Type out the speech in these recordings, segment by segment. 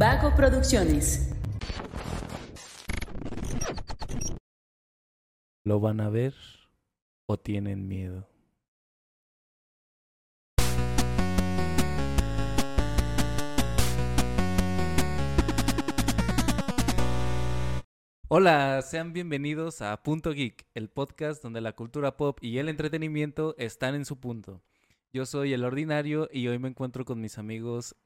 Vago Producciones. ¿Lo van a ver o tienen miedo? Hola, sean bienvenidos a Punto Geek, el podcast donde la cultura pop y el entretenimiento están en su punto. Yo soy el ordinario y hoy me encuentro con mis amigos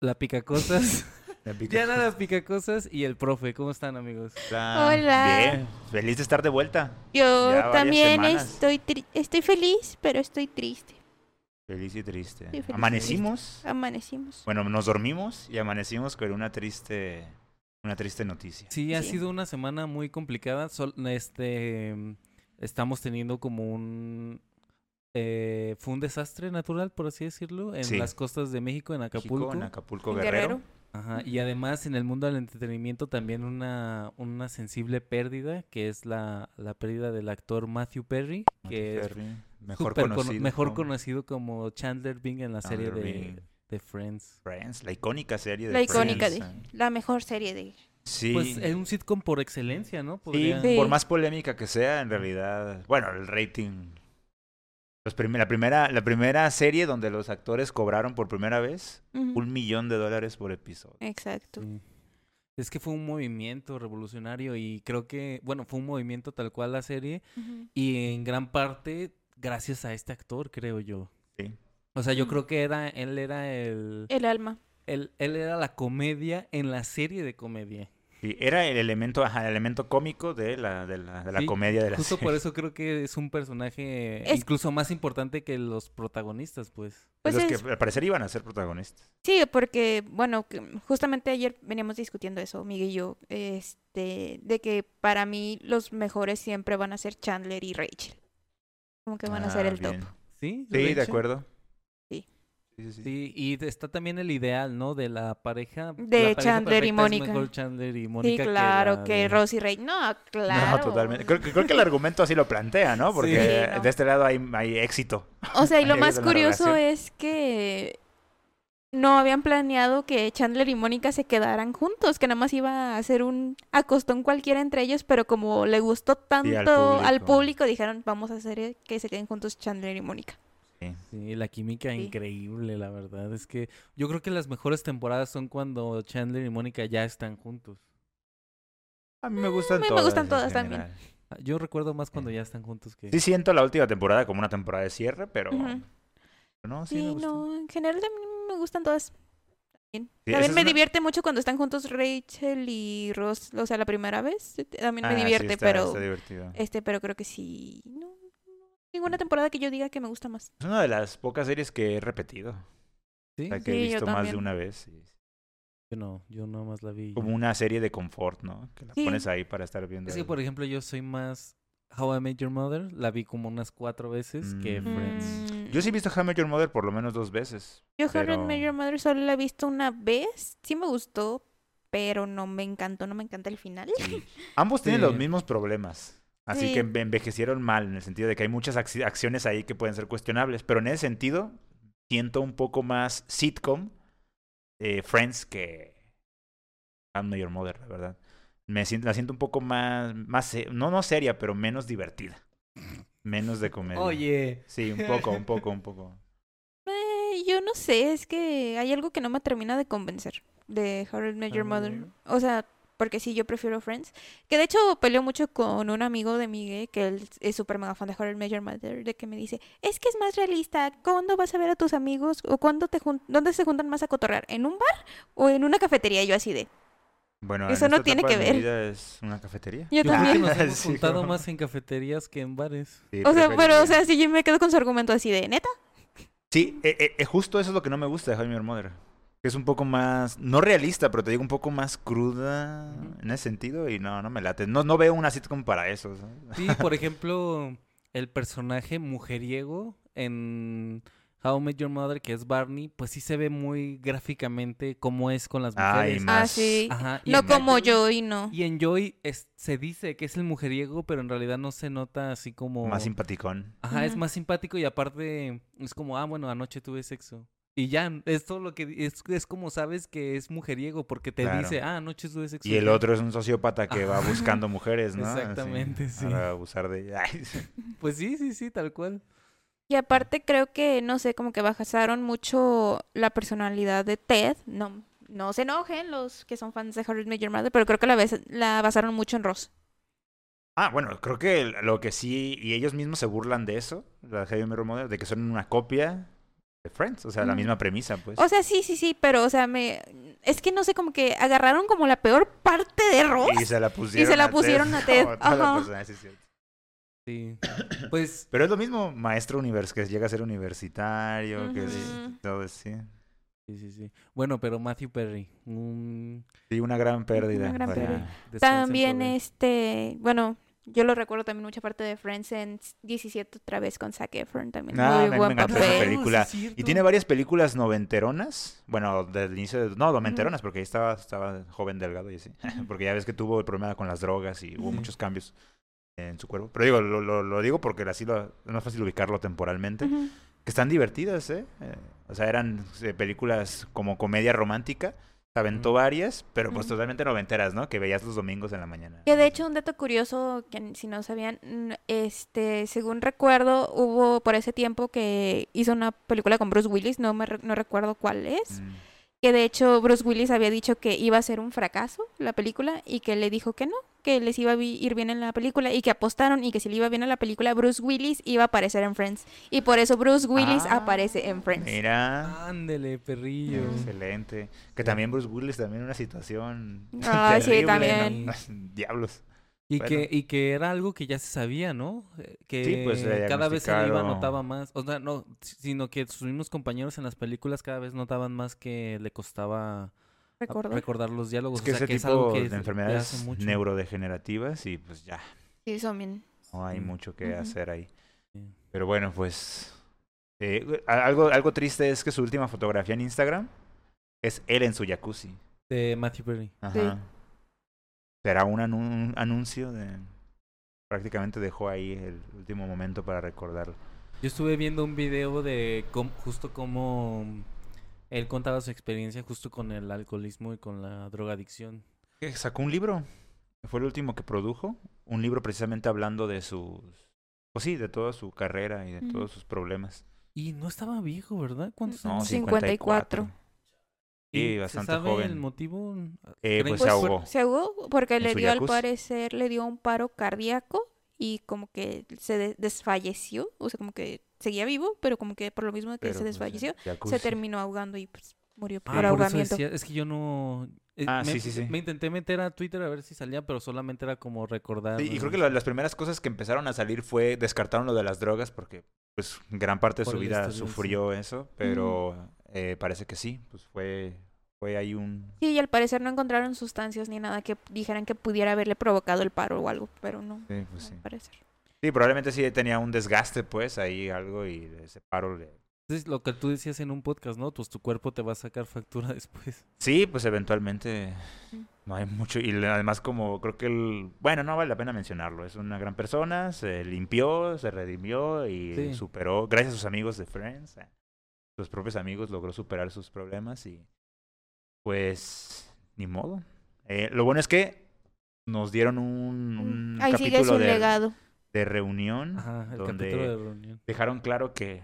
La Picacosas, La pica- Diana La Picacosas y el profe. ¿Cómo están, amigos? Hola. Hola. Bien, feliz de estar de vuelta. Yo Ya también semanas. estoy tri- estoy feliz, pero estoy triste. Feliz y triste. Y Amanecimos. Amanecimos. Bueno, nos dormimos y amanecimos con una triste, una triste noticia. Sí, ha Sí. sido una semana muy complicada. Sol- este, mm, estamos teniendo como un... eh, fue un desastre natural, por así decirlo, en Sí. las costas de México, en México, Acapulco. en Acapulco En Guerrero. Ajá, y además en el mundo del entretenimiento también una, una sensible pérdida, que es la, la pérdida del actor Matthew Perry, que es mejor conocido. mejor como conocido como Chandler Bing en la serie Chandler de, Bing. de Friends. Friends, la icónica serie de La icónica Friends, de la mejor serie de Sí. Pues es un sitcom por excelencia, ¿no? Sí, Podría- Sí. por más polémica que sea, en realidad, bueno, el rating. Los prim- la, primera, la primera serie donde los actores cobraron por primera vez un millón de dólares por episodio. Exacto. Sí. Es que fue un movimiento revolucionario y creo que, bueno, fue un movimiento tal cual la serie y en gran parte gracias a este actor, creo yo. Sí. O sea, yo creo que era, él era el, El alma. él, él era la comedia en la serie de comedia. Sí, era el elemento, ajá, el elemento cómico de la, de la, de la Sí, comedia de la Justo serie. por eso creo que es un personaje Es- incluso más importante que los protagonistas, pues. Pues los es- que al parecer iban a ser protagonistas. Sí, porque, bueno, justamente ayer veníamos discutiendo eso, Miguel y yo, este, de que para mí los mejores siempre van a ser Chandler y Rachel. Como que van a ser Ah, el bien. top. Sí, Sí, de acuerdo. Sí. Sí, sí, sí. Sí, y está también el ideal, ¿no? De la pareja. De la pareja Chandler y mejor Chandler y Sí, Mónica claro, la que, de- Ross y Rachel. No, claro. No, totalmente. Creo, que- creo que el argumento así lo plantea, ¿no? Porque Sí, no. de este lado hay, hay éxito. O sea, y lo más curioso es que no habían planeado que Chandler y Mónica se quedaran juntos, que nada más iba a hacer un acostón cualquiera entre ellos, pero como le gustó tanto al, público. público. dijeron, vamos a hacer que se queden juntos Chandler y Mónica. Sí. La química Sí. increíble, la verdad. Es que yo creo que las mejores temporadas son cuando Chandler y Mónica ya están juntos. A mí me gustan a mí me todas. gustan todas también. Ah, Yo recuerdo más cuando ya están juntos que... Sí siento la última temporada como una temporada de cierre, pero... No, sí, Sí, me no, en general también me gustan todas. También, Sí, me una- divierte mucho cuando están juntos Rachel y Ross, o sea, la primera vez. También me Ah, sí, divierte, está- pero está divertido. este, pero creo que sí. No, ninguna temporada que yo diga que me gusta más. Es una de las pocas series que he repetido. Sí, O sea, que Sí, he visto más de una vez. y- yo no, yo nada más la vi. Como una serie de confort, ¿no? Que la Sí. pones ahí para estar viendo. Es que, algo. por ejemplo, yo soy más How I Met Your Mother. La vi como unas cuatro veces que Mm. Friends. Mm, Yo sí he visto How I Met Your Mother por lo menos dos veces. Yo How I pero- Met Your Mother solo la he visto una vez. Sí me gustó, pero no me encantó, no me encanta el final. Ambos tienen Sí. los mismos problemas. Así Sí. que enve- envejecieron mal, en el sentido de que hay muchas acci- acciones ahí que pueden ser cuestionables. Pero en ese sentido, siento un poco más sitcom eh, Friends que How I Met Your Mother, la verdad. Me siento, la siento un poco más, no, no seria, pero menos divertida. Menos de comedia. Oye. Sí, un poco, un poco, un poco. Eh, yo no sé, es que hay algo que no me termina de convencer de How I Met Your A Mother. O sea, porque sí, yo prefiero Friends. Que de hecho peleo mucho con un amigo de Miguel, que él es súper mega fan de How I Met Your Mother, de que me dice, es que es más realista. ¿Cuándo vas a ver a tus amigos? ¿O cuándo te jun- dónde se juntan más a cotorrear? ¿En un bar o en una cafetería? Y Yo así de... Bueno, Eso no tiene que de mi ver. vida es una cafetería. Yo, Yo creo que también. nos hemos Sí, juntado como- más en cafeterías que en bares. Sí, O sea, pero, o sea, si yo me quedo con su argumento así de, ¿neta? Sí, eh, eh, eh, justo eso es lo que no me gusta de How I Met Your Mother. Que es un poco más, no realista, pero te digo un poco más cruda en ese sentido y no, no me late. No, no veo una sitcom para eso. ¿sabes? Sí, por ejemplo, el personaje mujeriego en How I Met Your Mother, que es Barney, pues sí se ve muy gráficamente cómo es con las Ay, mujeres. más- Ah, sí. Ajá, y No en- como yo y no. Y en Joy es- se dice que es el mujeriego, pero en realidad no se nota así como... Más simpaticón. Ajá, es más simpático y aparte es como, ah, bueno, anoche tuve sexo. Y ya, es todo lo que es, es como sabes que es mujeriego porque te Claro. dice, ah, noches tuve sexo. Y el ya". otro es un sociópata que va buscando mujeres, ¿no? Así, Exactamente, sí. Para abusar de ellas. Pues sí, sí, sí, tal cual. Y aparte creo que, no sé, como que basaron mucho la personalidad de Ted. No, no se enojen los que son fans de Met Your Mother, pero creo que la, la basaron mucho en Ross. Ah, bueno, creo que lo que sí, y ellos mismos se burlan de eso, la Heavy Mother, de que son una copia de Friends, o sea, la misma premisa, pues. O sea, sí, sí, sí, pero, o sea, me... Es que no sé, como que agarraron como la peor parte de Ross. y se la pusieron, se la a Ted, pusieron a Ted, todas las ajá. sí, es cierto. Sí. Pues Pero es lo mismo, maestro univers que llega a ser universitario, que es- todo es- sí. sí, sí, sí. Bueno, pero Matthew Perry, un Sí, una gran pérdida. Una gran pérdida. También este, bueno, yo lo recuerdo también mucha parte de Friends en 17 otra vez con Zac Efron también. Ah, muy me buen encanta esa papel. película. Oh, Y tiene varias películas noventeronas. Bueno, del inicio de... No, noventeronas, porque ahí estaba, estaba joven, delgado y así. Porque ya ves que tuvo el problema con las drogas y hubo muchos cambios en su cuerpo. Pero digo, lo, lo, lo digo porque así lo, es más fácil ubicarlo temporalmente. Que están divertidas, ¿eh? Eh, O sea, eran eh, películas como comedia romántica. Se aventó varias, pero pues totalmente noventeras, ¿no? Que veías los domingos en la mañana. Que de hecho un dato curioso, que si no sabían, este, según recuerdo, hubo por ese tiempo que hizo una película con Bruce Willis, no me re- no recuerdo cuál es, Mm. que de hecho Bruce Willis había dicho que iba a ser un fracaso la película y que le dijo que no, que les iba a ir bien en la película y que apostaron y que si le iba bien a la película Bruce Willis iba a aparecer en Friends y por eso Bruce Willis Ah, aparece en Friends. Mira. Ándele, perrillo. Excelente. Que también Bruce Willis también una situación Ah, sí, terrible, también. ¿no? Diablos. Y, Bueno. que, y que era algo que ya se sabía, ¿no? Eh, Que pues, le cada vez se iba notaba más. O sea, no, sino que sus mismos compañeros en las películas cada vez notaban más que le costaba ¿Recordar? recordar los diálogos. Es que o sea, ese que es algo tipo que de es- de enfermedades mucho. neurodegenerativas y pues ya, Sí, son bien. no hay Sí. mucho que hacer ahí. Sí. Pero bueno, pues eh, algo, algo triste es que su última fotografía en Instagram es él en su jacuzzi. De Matthew Perry. Ajá. Será un, anu- un anuncio de... Prácticamente dejó ahí el último momento para recordarlo. Yo estuve viendo un video de cómo- justo cómo él contaba su experiencia justo con el alcoholismo y con la drogadicción. Sacó un libro. Fue el último que produjo. Un libro precisamente hablando de sus... Pues sí, de toda su carrera y de todos sus problemas. Y no estaba viejo, ¿verdad? ¿Cuántos No, años? 54. Sí, ¿Y bastante ¿Se sabe joven. el motivo? Eh, ¿Creen pues se ahogó. Se ahogó porque En le dio, al parecer, le dio un paro cardíaco y como que se de- desfalleció, o sea, como que seguía vivo, pero como que por lo mismo de que pero, se pues, desfalleció, se terminó ahogando y pues murió Ah, por por eso ahogamiento. decía- es que yo no... eh, Ah, me, sí, sí, sí. Me intenté meter a Twitter a ver si salía, pero solamente era como recordar. Sí, y creo que la- las primeras cosas que empezaron a salir fue descartaron lo de las drogas porque pues gran parte de Por su vida sufrió eso, pero eh, parece que sí, pues fue fue ahí un Sí, y al parecer no encontraron sustancias ni nada que dijeran que pudiera haberle provocado el paro o algo, pero no, sí, pues sí. al parecer. Sí, probablemente sí tenía un desgaste pues ahí algo y ese paro le Es lo que tú decías en un podcast, ¿no? Pues tu cuerpo te va a sacar factura después. Sí, pues eventualmente no hay mucho y además como creo que el bueno, no vale la pena mencionarlo, es una gran persona, se limpió, se redimió y Sí. superó gracias a sus amigos de Friends, a sus propios amigos logró superar sus problemas y pues ni modo. Eh, lo bueno es que nos dieron un, un Ahí sigue capítulo su de, legado. De reunión Ajá, el donde capítulo de reunión. dejaron claro que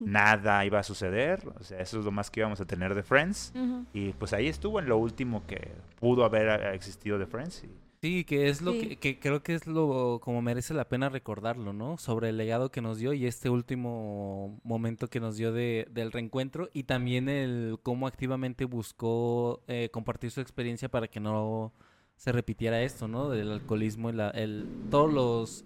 nada iba a suceder, o sea, eso es lo más que íbamos a tener de Friends. Y pues ahí estuvo en lo último que pudo haber eh, existido de Friends. y- Sí, que es lo Sí. que, que creo que es lo como merece la pena recordarlo, ¿no? Sobre el legado que nos dio y este último momento que nos dio de, del reencuentro y también el cómo activamente buscó eh, compartir su experiencia para que no se repitiera esto, ¿no? Del alcoholismo y la, el, todos los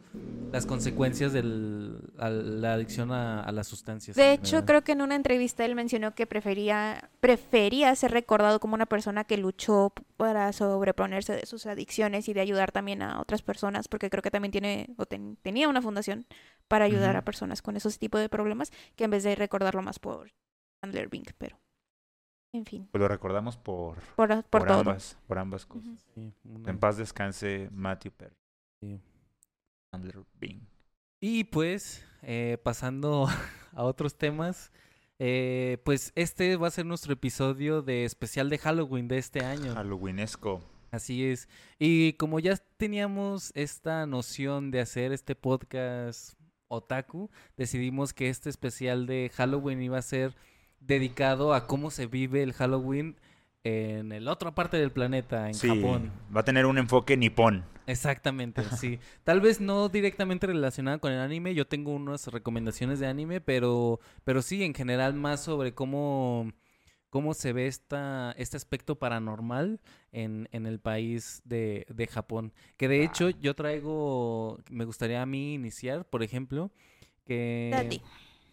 las consecuencias de la adicción a, a las sustancias. De hecho, ¿verdad? creo que en una entrevista él mencionó que prefería, prefería ser recordado como una persona que luchó para sobreponerse de sus adicciones y de ayudar también a otras personas, porque creo que también tiene o ten- tenía una fundación para ayudar a personas con esos tipos de problemas, que en vez de recordarlo más por Chandler Bing, pero en fin, Pues lo recordamos por, por, por, por, todo. ambas, por ambas cosas. Ujú. Sí, una- En paz descanse Matthew Perry. sí. Bing. Y pues, eh, pasando a otros temas, Eh, pues este va a ser nuestro episodio de especial de Halloween de este año. Halloweenesco. Así es. Y como ya teníamos esta noción de hacer este podcast otaku, decidimos que este especial de Halloween iba a ser dedicado a cómo se vive el Halloween en la otra parte del planeta, en Sí, Japón. va a tener un enfoque nipón. Exactamente, sí. Tal vez no directamente relacionada con el anime, yo tengo unas recomendaciones de anime, pero, pero sí, en general más sobre cómo, cómo se ve esta, este aspecto paranormal en, en el país de, de Japón. Que de hecho yo traigo, me gustaría a mí iniciar, por ejemplo, que... Dati.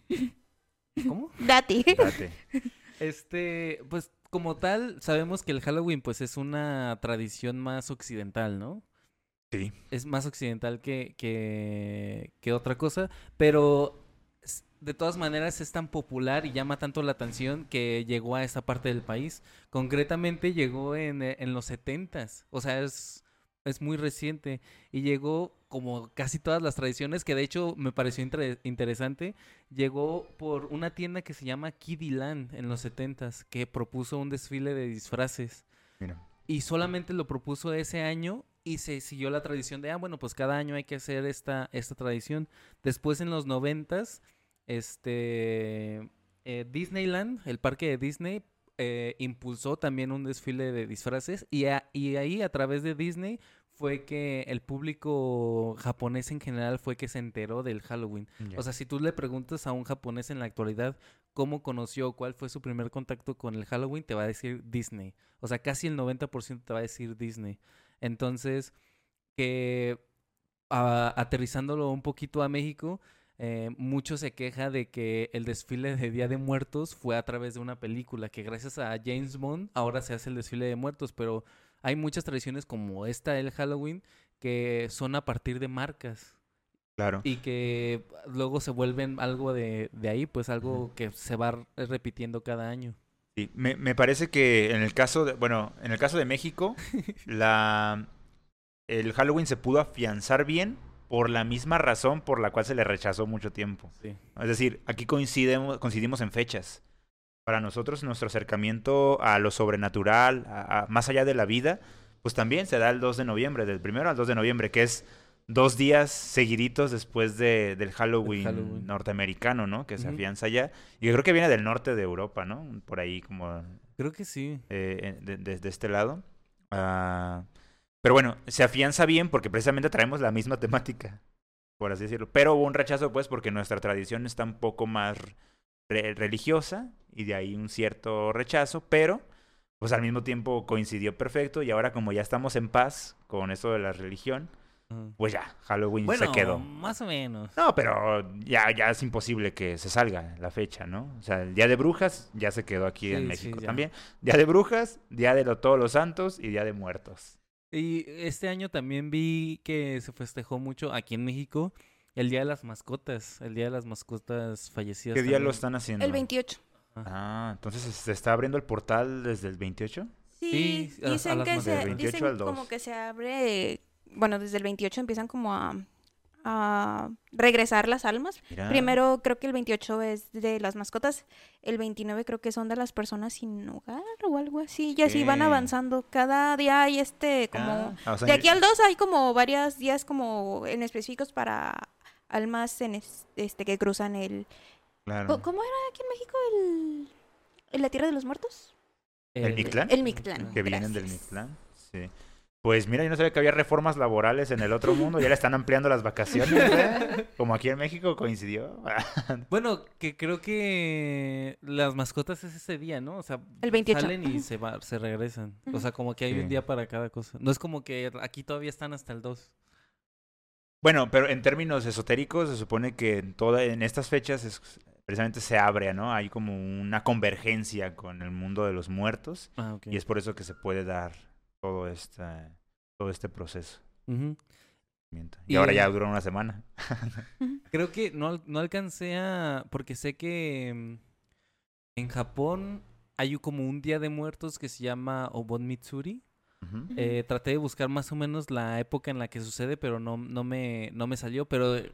¿Cómo? Dati. Date. Este, pues como tal, sabemos que el Halloween pues es una tradición más occidental, ¿no? Sí. es más occidental que, que, que otra cosa, pero de todas maneras es tan popular y llama tanto la atención que llegó a esta parte del país. Concretamente llegó en, en los setentas, o sea, es, es muy reciente y llegó como casi todas las tradiciones, que de hecho me pareció inter- interesante, llegó por una tienda que se llama Kiddyland en los setentas, que propuso un desfile de disfraces Mira. y solamente lo propuso ese año y se siguió la tradición de, ah, bueno, pues cada año hay que hacer esta, esta tradición. Después en los noventas, este, eh, Disneyland, el parque de Disney, eh, impulsó también un desfile de disfraces y, a- y ahí a través de Disney fue que el público japonés en general fue que se enteró del Halloween. O sea, si tú le preguntas a un japonés en la actualidad cómo conoció, cuál fue su primer contacto con el Halloween, te va a decir Disney. O sea, casi el 90% te va a decir Disney. Entonces, que a- aterrizándolo un poquito a México, eh, mucho se queja de que el desfile de Día de Muertos fue a través de una película, que gracias a James Bond ahora se hace el desfile de muertos, pero hay muchas tradiciones como esta, el Halloween, que son a partir de marcas claro. y que luego se vuelven algo de, de ahí, pues algo que se va r- repitiendo cada año. Sí, me, me parece que en el caso de, bueno, en el caso de México, la el Halloween se pudo afianzar bien por la misma razón por la cual se le rechazó mucho tiempo. Sí. Es decir, aquí coincidimos, coincidimos en fechas. Para nosotros nuestro acercamiento a lo sobrenatural, a- a- más allá de la vida, pues también se da el 2 de noviembre, del primero al 2 de noviembre, que es dos días seguiditos después de, del Halloween, Halloween. norteamericano, ¿no? Que se afianza allá. Y yo creo que viene del norte de Europa, ¿no? Por ahí como Creo que sí. eh, de, de- de este lado. Ah, pero bueno, se afianza bien porque precisamente traemos la misma temática, por así decirlo. Pero hubo un rechazo, pues, porque nuestra tradición está un poco más re- religiosa y de ahí un cierto rechazo, pero pues al mismo tiempo coincidió perfecto y ahora como ya estamos en paz con eso de la religión, pues ya, Halloween Bueno, se quedó. más o menos. No, pero ya, ya es imposible que se salga la fecha, ¿no? O sea, el Día de Brujas ya se quedó aquí Sí, en México también. Día de Brujas, Día de lo- Todos los Santos y Día de Muertos. Y este año también vi que se festejó mucho aquí en México el Día de las Mascotas, el Día de las Mascotas fallecidas. ¿Qué día lo están haciendo? El 28. Ah, entonces se está abriendo el portal desde el 28. Sí, Sí, a- a dicen las que se, del 28 dicen al 2. como que se abre, bueno, desde el 28 empiezan como a, a regresar las almas. Mira. Primero creo que el 28 es de las mascotas, el 29 creo que son de las personas sin hogar o algo así, y así van avanzando. Cada día hay este como... Ah, o sea, De aquí al 2 hay como varios días como en específicos para almas en es- este que cruzan el... claro. ¿Cómo- ¿Cómo era aquí en México el... en la Tierra de los Muertos? ¿El Mictlán? El Mictlán. Que vienen del. Mictlán. Sí. Pues mira, yo no sabía que había reformas laborales en el otro mundo. Ya le están ampliando las vacaciones. ¿eh? Como aquí en México coincidió. Bueno, que creo que las mascotas es ese día, ¿no? O sea, El 28. salen y se va, se regresan. O sea, como que hay Sí. un día para cada cosa. No es como que aquí todavía están hasta el 2. Bueno, pero en términos esotéricos se supone que en toda en estas fechas es- precisamente se abre, ¿no? Hay como una convergencia con el mundo de los muertos Ah, y es por eso que se puede dar todo este todo este proceso. Y, Y ahora ya dura una semana. Creo que no, no alcancé a... Porque sé que mm, en Japón hay como un día de muertos que se llama Obon Mitsuri. Eh, traté de buscar más o menos la época en la que sucede, pero no, no, me, no me salió. Pero eh,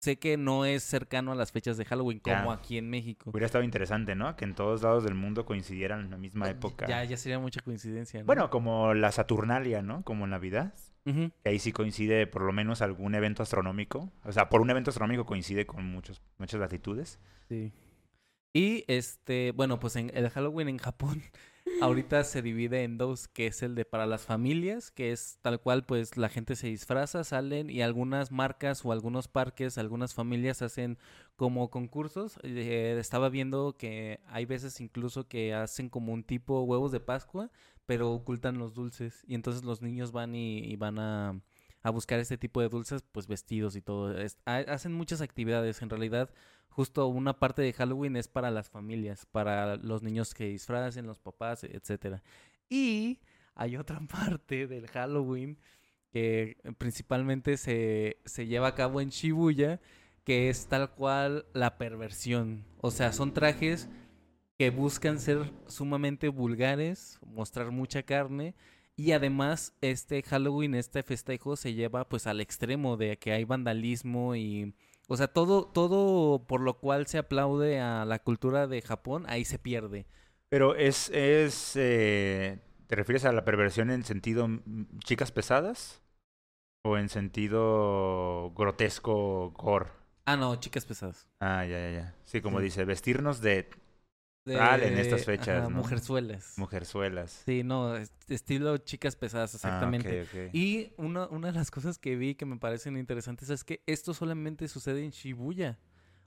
sé que no es cercano a las fechas de Halloween Ya. como aquí en México. Hubiera estado interesante, ¿no? Que en todos lados del mundo coincidieran en la misma época. Ya, ya sería mucha coincidencia, ¿no? Bueno, como la Saturnalia, ¿no? Como Navidad. Que ahí sí coincide por lo menos algún evento astronómico. O sea, por un evento astronómico coincide con muchos, muchas latitudes. Sí. Y este, bueno, pues en el Halloween en Japón ahorita se divide en dos, que es el de para las familias, que es tal cual pues la gente se disfraza, salen y algunas marcas o algunos parques, algunas familias hacen como concursos. Eh, estaba viendo que hay veces incluso que hacen como un tipo huevos de Pascua, pero ocultan los dulces y entonces los niños van y, y van a a buscar este tipo de dulces, pues vestidos y todo. Es- ha- hacen muchas actividades. En realidad, justo una parte de Halloween es para las familias, para los niños que disfracen, los papás, etcétera. Y hay otra parte del Halloween que principalmente se, se lleva a cabo en Shibuya, que es tal cual la perversión. O sea, son trajes que buscan ser sumamente vulgares, mostrar mucha carne y además este Halloween, este festejo se lleva pues al extremo de que hay vandalismo y o sea, todo todo por lo cual se aplaude a la cultura de Japón, ahí se pierde. Pero es, es eh, ¿te refieres a la perversión en sentido mm, chicas pesadas? ¿O en sentido grotesco gore? Ah, no, chicas pesadas. Ah, ya, ya, ya. Sí, como Sí. dice, vestirnos de De- en estas fechas, ajá, ¿no? Mujerzuelas. mujerzuelas. Sí, no, es- estilo chicas pesadas, exactamente. Ah, ok. Y una, una de las cosas que vi que me parecen interesantes es que esto solamente sucede en Shibuya.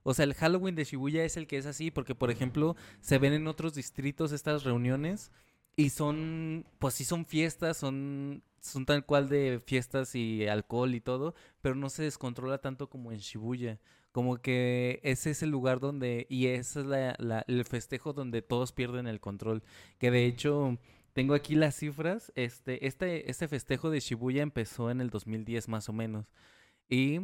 O sea, el Halloween de Shibuya es el que es así, porque por ejemplo, se ven en otros distritos estas reuniones y son, pues sí son fiestas, son, son tal cual de fiestas y alcohol y todo, pero no se descontrola tanto como en Shibuya. Como que ese es el lugar donde, y ese es la- la- el festejo donde todos pierden el control. Que de hecho, tengo aquí las cifras. Este, este, este festejo de Shibuya empezó en el 2010 más o menos. Y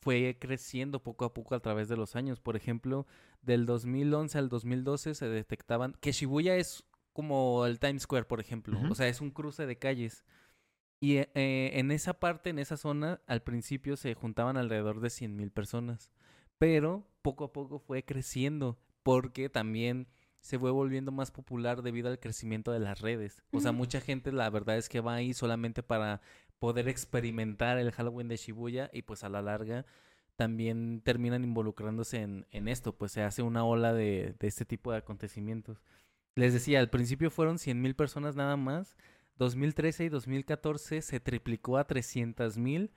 fue creciendo poco a poco a través de los años. Por ejemplo, del 2011 al 2012 se detectaban que Shibuya es como el Times Square, por ejemplo. O sea, es un cruce de calles. Y eh, eh, en esa parte, en esa zona, al principio se juntaban alrededor de 100.000 personas. Pero poco a poco fue creciendo porque también se fue volviendo más popular debido al crecimiento de las redes. O sea, mucha gente la verdad es que va ahí solamente para poder experimentar el Halloween de Shibuya y pues a la larga también terminan involucrándose en, en esto, pues se hace una ola de, de este tipo de acontecimientos. Les decía, al principio fueron 100.000 personas nada más, 2013 y 2014 se triplicó a 300.000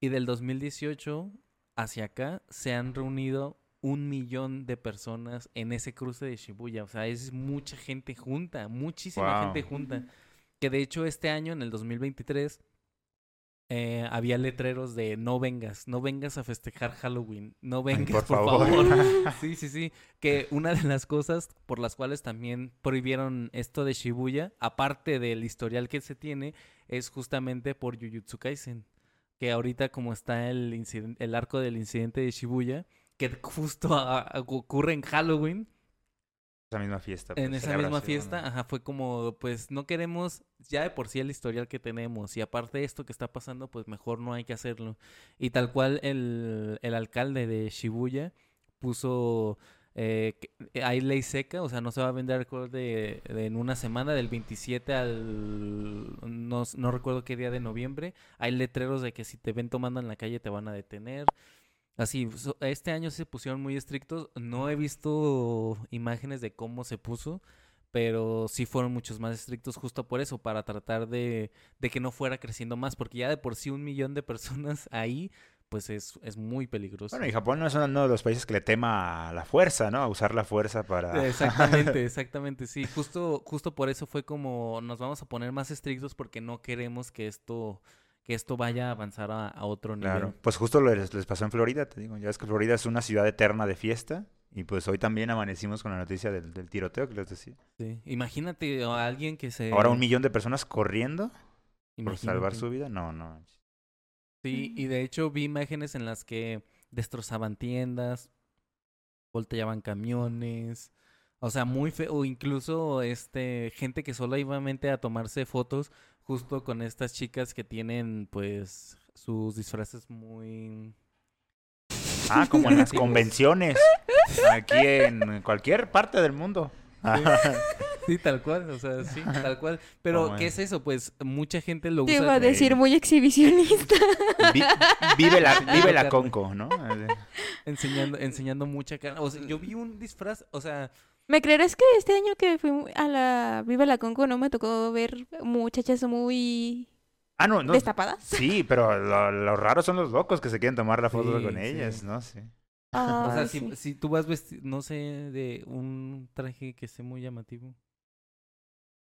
y del 2018 hacia acá se han reunido un millón de personas en ese cruce de Shibuya. O sea, es mucha gente junta, muchísima Wow. gente junta. Que de hecho este año, en el 2023, eh, había letreros de no vengas, no vengas a festejar Halloween, no vengas, por por, favor. favor. Sí, sí, sí. Que una de las cosas por las cuales también prohibieron esto de Shibuya, aparte del historial que se tiene, es justamente por Jujutsu Kaisen. Que ahorita como está el, el arco del incidente de Shibuya, que justo a- a- ocurre en Halloween, Esa misma fiesta. en pues, esa misma fiesta, ¿no? ajá, fue como, pues no queremos, ya de por sí el historial que tenemos, y aparte de esto que está pasando, pues mejor no hay que hacerlo. Y tal cual el, el alcalde de Shibuya puso, eh, que hay ley seca, o sea, no se va a vender alcohol de, en una semana, del 27 al, no, no recuerdo qué día de noviembre, hay letreros de que si te ven tomando en la calle te van a detener. Así, este año se pusieron muy estrictos. No he visto imágenes de cómo se puso, pero sí fueron muchos más estrictos justo por eso, para tratar de, de que no fuera creciendo más, porque ya de por sí un millón de personas ahí, pues es, es muy peligroso. Bueno, y Japón no es uno de los países que le tema a la fuerza, ¿no? A usar la fuerza para... Exactamente, exactamente, sí. Justo, justo por eso fue como nos vamos a poner más estrictos porque no queremos que esto, que esto vaya a avanzar a, a otro nivel. Claro, pues justo les, les pasó en Florida, te digo. Ya ves que Florida es una ciudad eterna de fiesta. Y pues hoy también amanecimos con la noticia del, del tiroteo que les decía. Sí. Imagínate a alguien que se... Ahora un millón de personas corriendo por salvar su vida. No, no. Sí, y de hecho vi imágenes en las que destrozaban tiendas, volteaban camiones, o sea, muy feo, o incluso este gente que solo iba a tomarse fotos justo con estas chicas que tienen pues sus disfraces muy Ah, como en las convenciones. Aquí en cualquier parte del mundo. Sí, tal cual, o sea, sí, tal cual. Pero, Como ¿qué es eso? Pues mucha gente lo Te usa. iba a de- decir muy exhibicionista. Vi- vive la, vive la conco, ¿no? enseñando, enseñando mucha cara. O sea, yo vi un disfraz, o sea, ¿Me creerás que este año que fui a la Viva la Conco no me tocó ver muchachas muy Ah, no, no. destapadas? Sí, pero lo, lo raro son los locos que se quieren tomar la foto Sí, con sí. ellas, ¿no? Sí. o sea, si, sí. si tú vas vestido, no sé, de un traje que esté muy llamativo.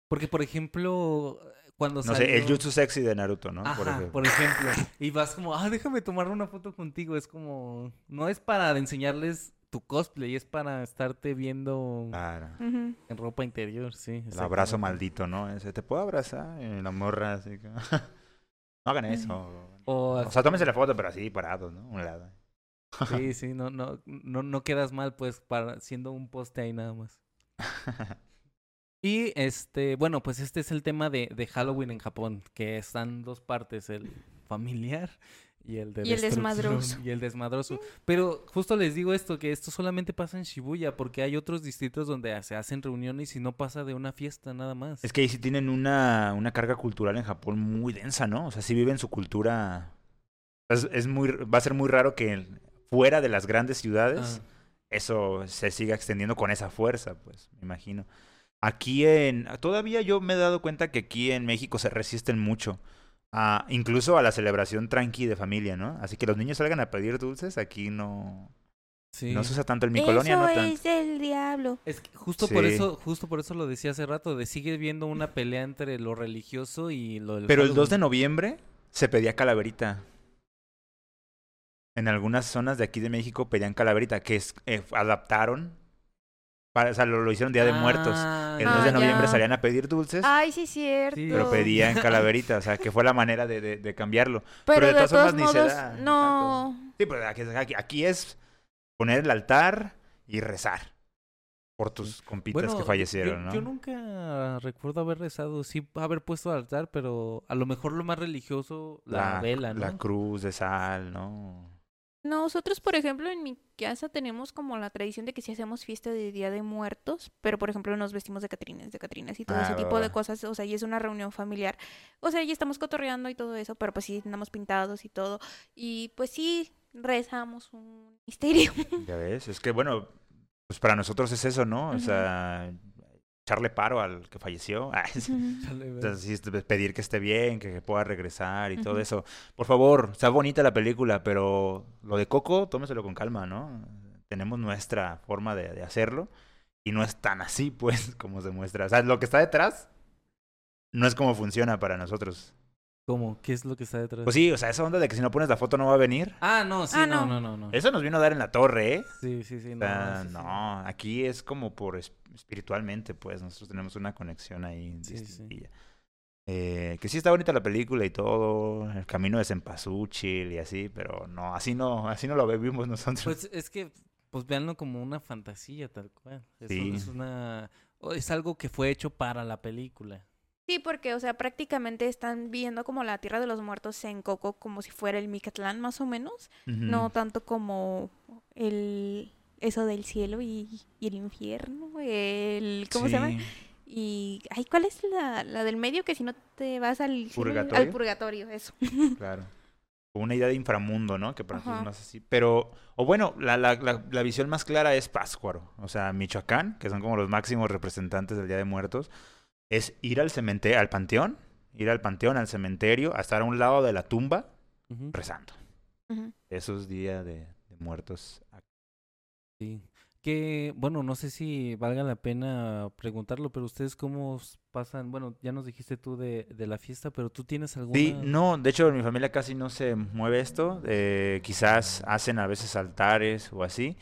Porque, por ejemplo, cuando No sé, el jutsu sexy de Naruto, ¿no? Ajá, ejemplo. por ejemplo. Y vas como, ah, déjame tomar una foto contigo. Es como, no es para enseñarles tu cosplay, es para estarte viendo Claro. En ropa interior, sí. El abrazo maldito, ¿no? Ese, ¿te puedo abrazar? Y la morra así que... no hagan eso. O, O sea, tómense la foto, pero así, parados, ¿no? Un lado. sí, sí, no, no, no, no quedas mal, pues, para siendo un poste ahí nada más. Y este, bueno, pues este es el tema de, de Halloween en Japón, que están dos partes, el familiar y el de Y el desmadroso. Y el desmadroso. Pero justo les digo esto, que esto solamente pasa en Shibuya, porque hay otros distritos donde se hacen reuniones y no pasa de una fiesta nada más. Es que ahí sí tienen una, una carga cultural en Japón muy densa, ¿no? O sea, sí viven su cultura. Es, es muy, va a ser muy raro que fuera de las grandes ciudades Ah, eso se siga extendiendo con esa fuerza, pues, me imagino. Aquí en. Todavía yo me he dado cuenta que aquí en México se resisten mucho. a- incluso a la celebración tranqui de familia, ¿no? Así que los niños salgan a pedir dulces, aquí no. sí. No se usa tanto en mi colonia, no Eso tanto. es del diablo. Es que justo por eso, justo por eso lo decía hace rato, de sigue viendo una pelea entre lo religioso y lo del Pero el 2 de noviembre se pedía calaverita. En algunas zonas de aquí de México pedían calaverita, que es, eh, adaptaron. Para, o sea, lo, lo hicieron Día de Muertos. El Ah, 2 de noviembre ya. salían a pedir dulces, Ay, sí, cierto. Sí. pero pedían calaverita. O sea, que fue la manera de, de- de cambiarlo. Pero, pero de de, todas todos formas ni se modos, da, no. Sí, pero aquí, aquí- aquí es poner el altar y rezar por tus compitas Bueno, que fallecieron, yo, ¿no? yo nunca recuerdo haber rezado, sí haber puesto altar, pero a lo mejor lo más religioso, la, vela, ¿no? La cruz de sal, ¿no? Nosotros, por ejemplo, en mi casa tenemos como la tradición de que si hacemos fiesta de Día de Muertos, pero por ejemplo nos vestimos de catrinas, de catrinas y todo Ah, ese va, tipo de cosas, o sea, y es una reunión familiar. O sea, y estamos cotorreando y todo eso, pero pues sí andamos pintados y todo. Y pues sí rezamos un misterio. Ya ves, es que bueno, pues para nosotros es eso, ¿no? O sea, echarle paro al que falleció. Ah, es- Chale, o ve. sea, sí, es de pedir que esté bien, que, pueda regresar y todo eso. Por favor, está bonita la película, pero lo de Coco, tómeselo con calma, ¿no? Tenemos nuestra forma de, de hacerlo y no es tan así, pues, como se muestra. O sea, lo que está detrás no es como funciona para nosotros. ¿Cómo? ¿Qué es lo que está detrás? Pues sí, o sea, esa onda de que si no pones la foto no va a venir. Ah, no, sí, Ah, no, no. no, no, no. Eso nos vino a dar en la torre, ¿eh? Sí, sí, sí, O no, sea, sí, sí. no, aquí es como por es- espiritualmente, pues nosotros tenemos una conexión ahí Sí, sí. Eh, que sí está bonita la película y todo, el camino de Cempasúchil y así, pero no, así no, así no lo vivimos nosotros. Pues es que, pues véanlo como una fantasía tal cual. Eso Sí. es una... Es algo que fue hecho para la película. Sí, porque, o sea, prácticamente están viendo como la Tierra de los Muertos en Coco como si fuera el Micatlán, más o menos. No tanto como el eso del cielo y, y el infierno, el ¿cómo se llama? Y ay, ¿cuál es la, la del medio que si no te vas al ¿Purgatorio? al purgatorio, eso. Claro. Una idea de inframundo, ¿no? Que para nosotros Ajá. es más así. Pero, o bueno, la, la, la, la visión más clara es Páscuaro. O sea, Michoacán, que son como los máximos representantes del Día de Muertos, es ir al cementerio, al panteón, ir al panteón, al cementerio, a estar a un lado de la tumba, rezando. Ujú. Eso es Día de, de Muertos. Sí. Que, bueno, no sé si valga la pena preguntarlo, pero ustedes cómo pasan, bueno, ya nos dijiste tú de, de la fiesta, pero tú tienes alguna... Sí, no, de hecho en mi familia casi no se mueve esto. eh, quizás hacen a veces altares o así.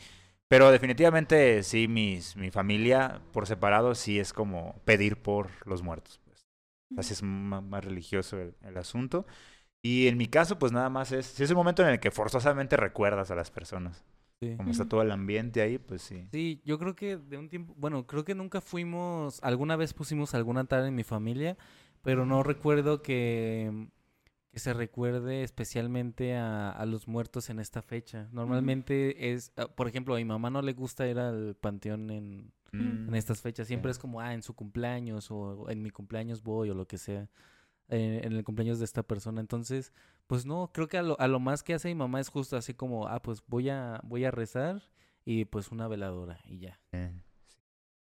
Pero definitivamente sí, mis, mi familia por separado sí es como pedir por los muertos. Pues. Así es más, religioso el, el asunto. Y en mi caso, pues nada más es, sí es un momento en el que forzosamente recuerdas a las personas. Sí. Como está todo el ambiente ahí, pues sí. Sí, yo creo que de un tiempo, bueno, creo que nunca fuimos, alguna vez pusimos algún altar en mi familia, pero no recuerdo que, que se recuerde especialmente a, a los muertos en esta fecha. Normalmente es, ah, por ejemplo, a mi mamá no le gusta ir al panteón en, Mm. en estas fechas. Siempre es como, ah, en su cumpleaños o en mi cumpleaños voy o lo que sea. eh, en el cumpleaños de esta persona. Entonces, pues no, creo que a lo, a lo más que hace mi mamá es justo así como, ah, pues voy a, voy a rezar y pues una veladora y ya.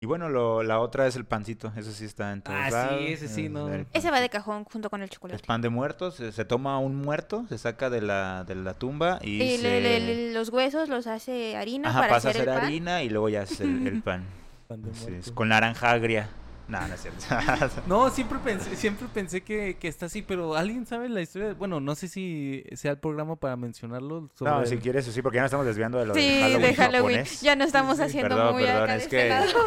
Y bueno, lo, la otra es el pancito. Eso sí está en todos Ah, sí, ese sí, es no. Ese va de cajón junto con el Es chocolate. pan de muertos. Se, se toma un muerto, se saca de la, de la tumba y, Y se... le- le- le- los huesos los hace harina Ajá, para pasa a hacer ser el pan. harina y luego ya es el, el pan. Pan de Sí, es con naranja agria. No, no es cierto. No, siempre pensé, siempre pensé que, que está así, pero ¿alguien sabe la historia? Bueno, no sé si sea el programa para mencionarlo. Sobre no, si quieres, sí, porque ya nos estamos desviando de lo Sí, de Halloween, de Halloween. japonés. Ya no estamos sí. haciendo Perdón, muy perdón, acá es de que- este lado.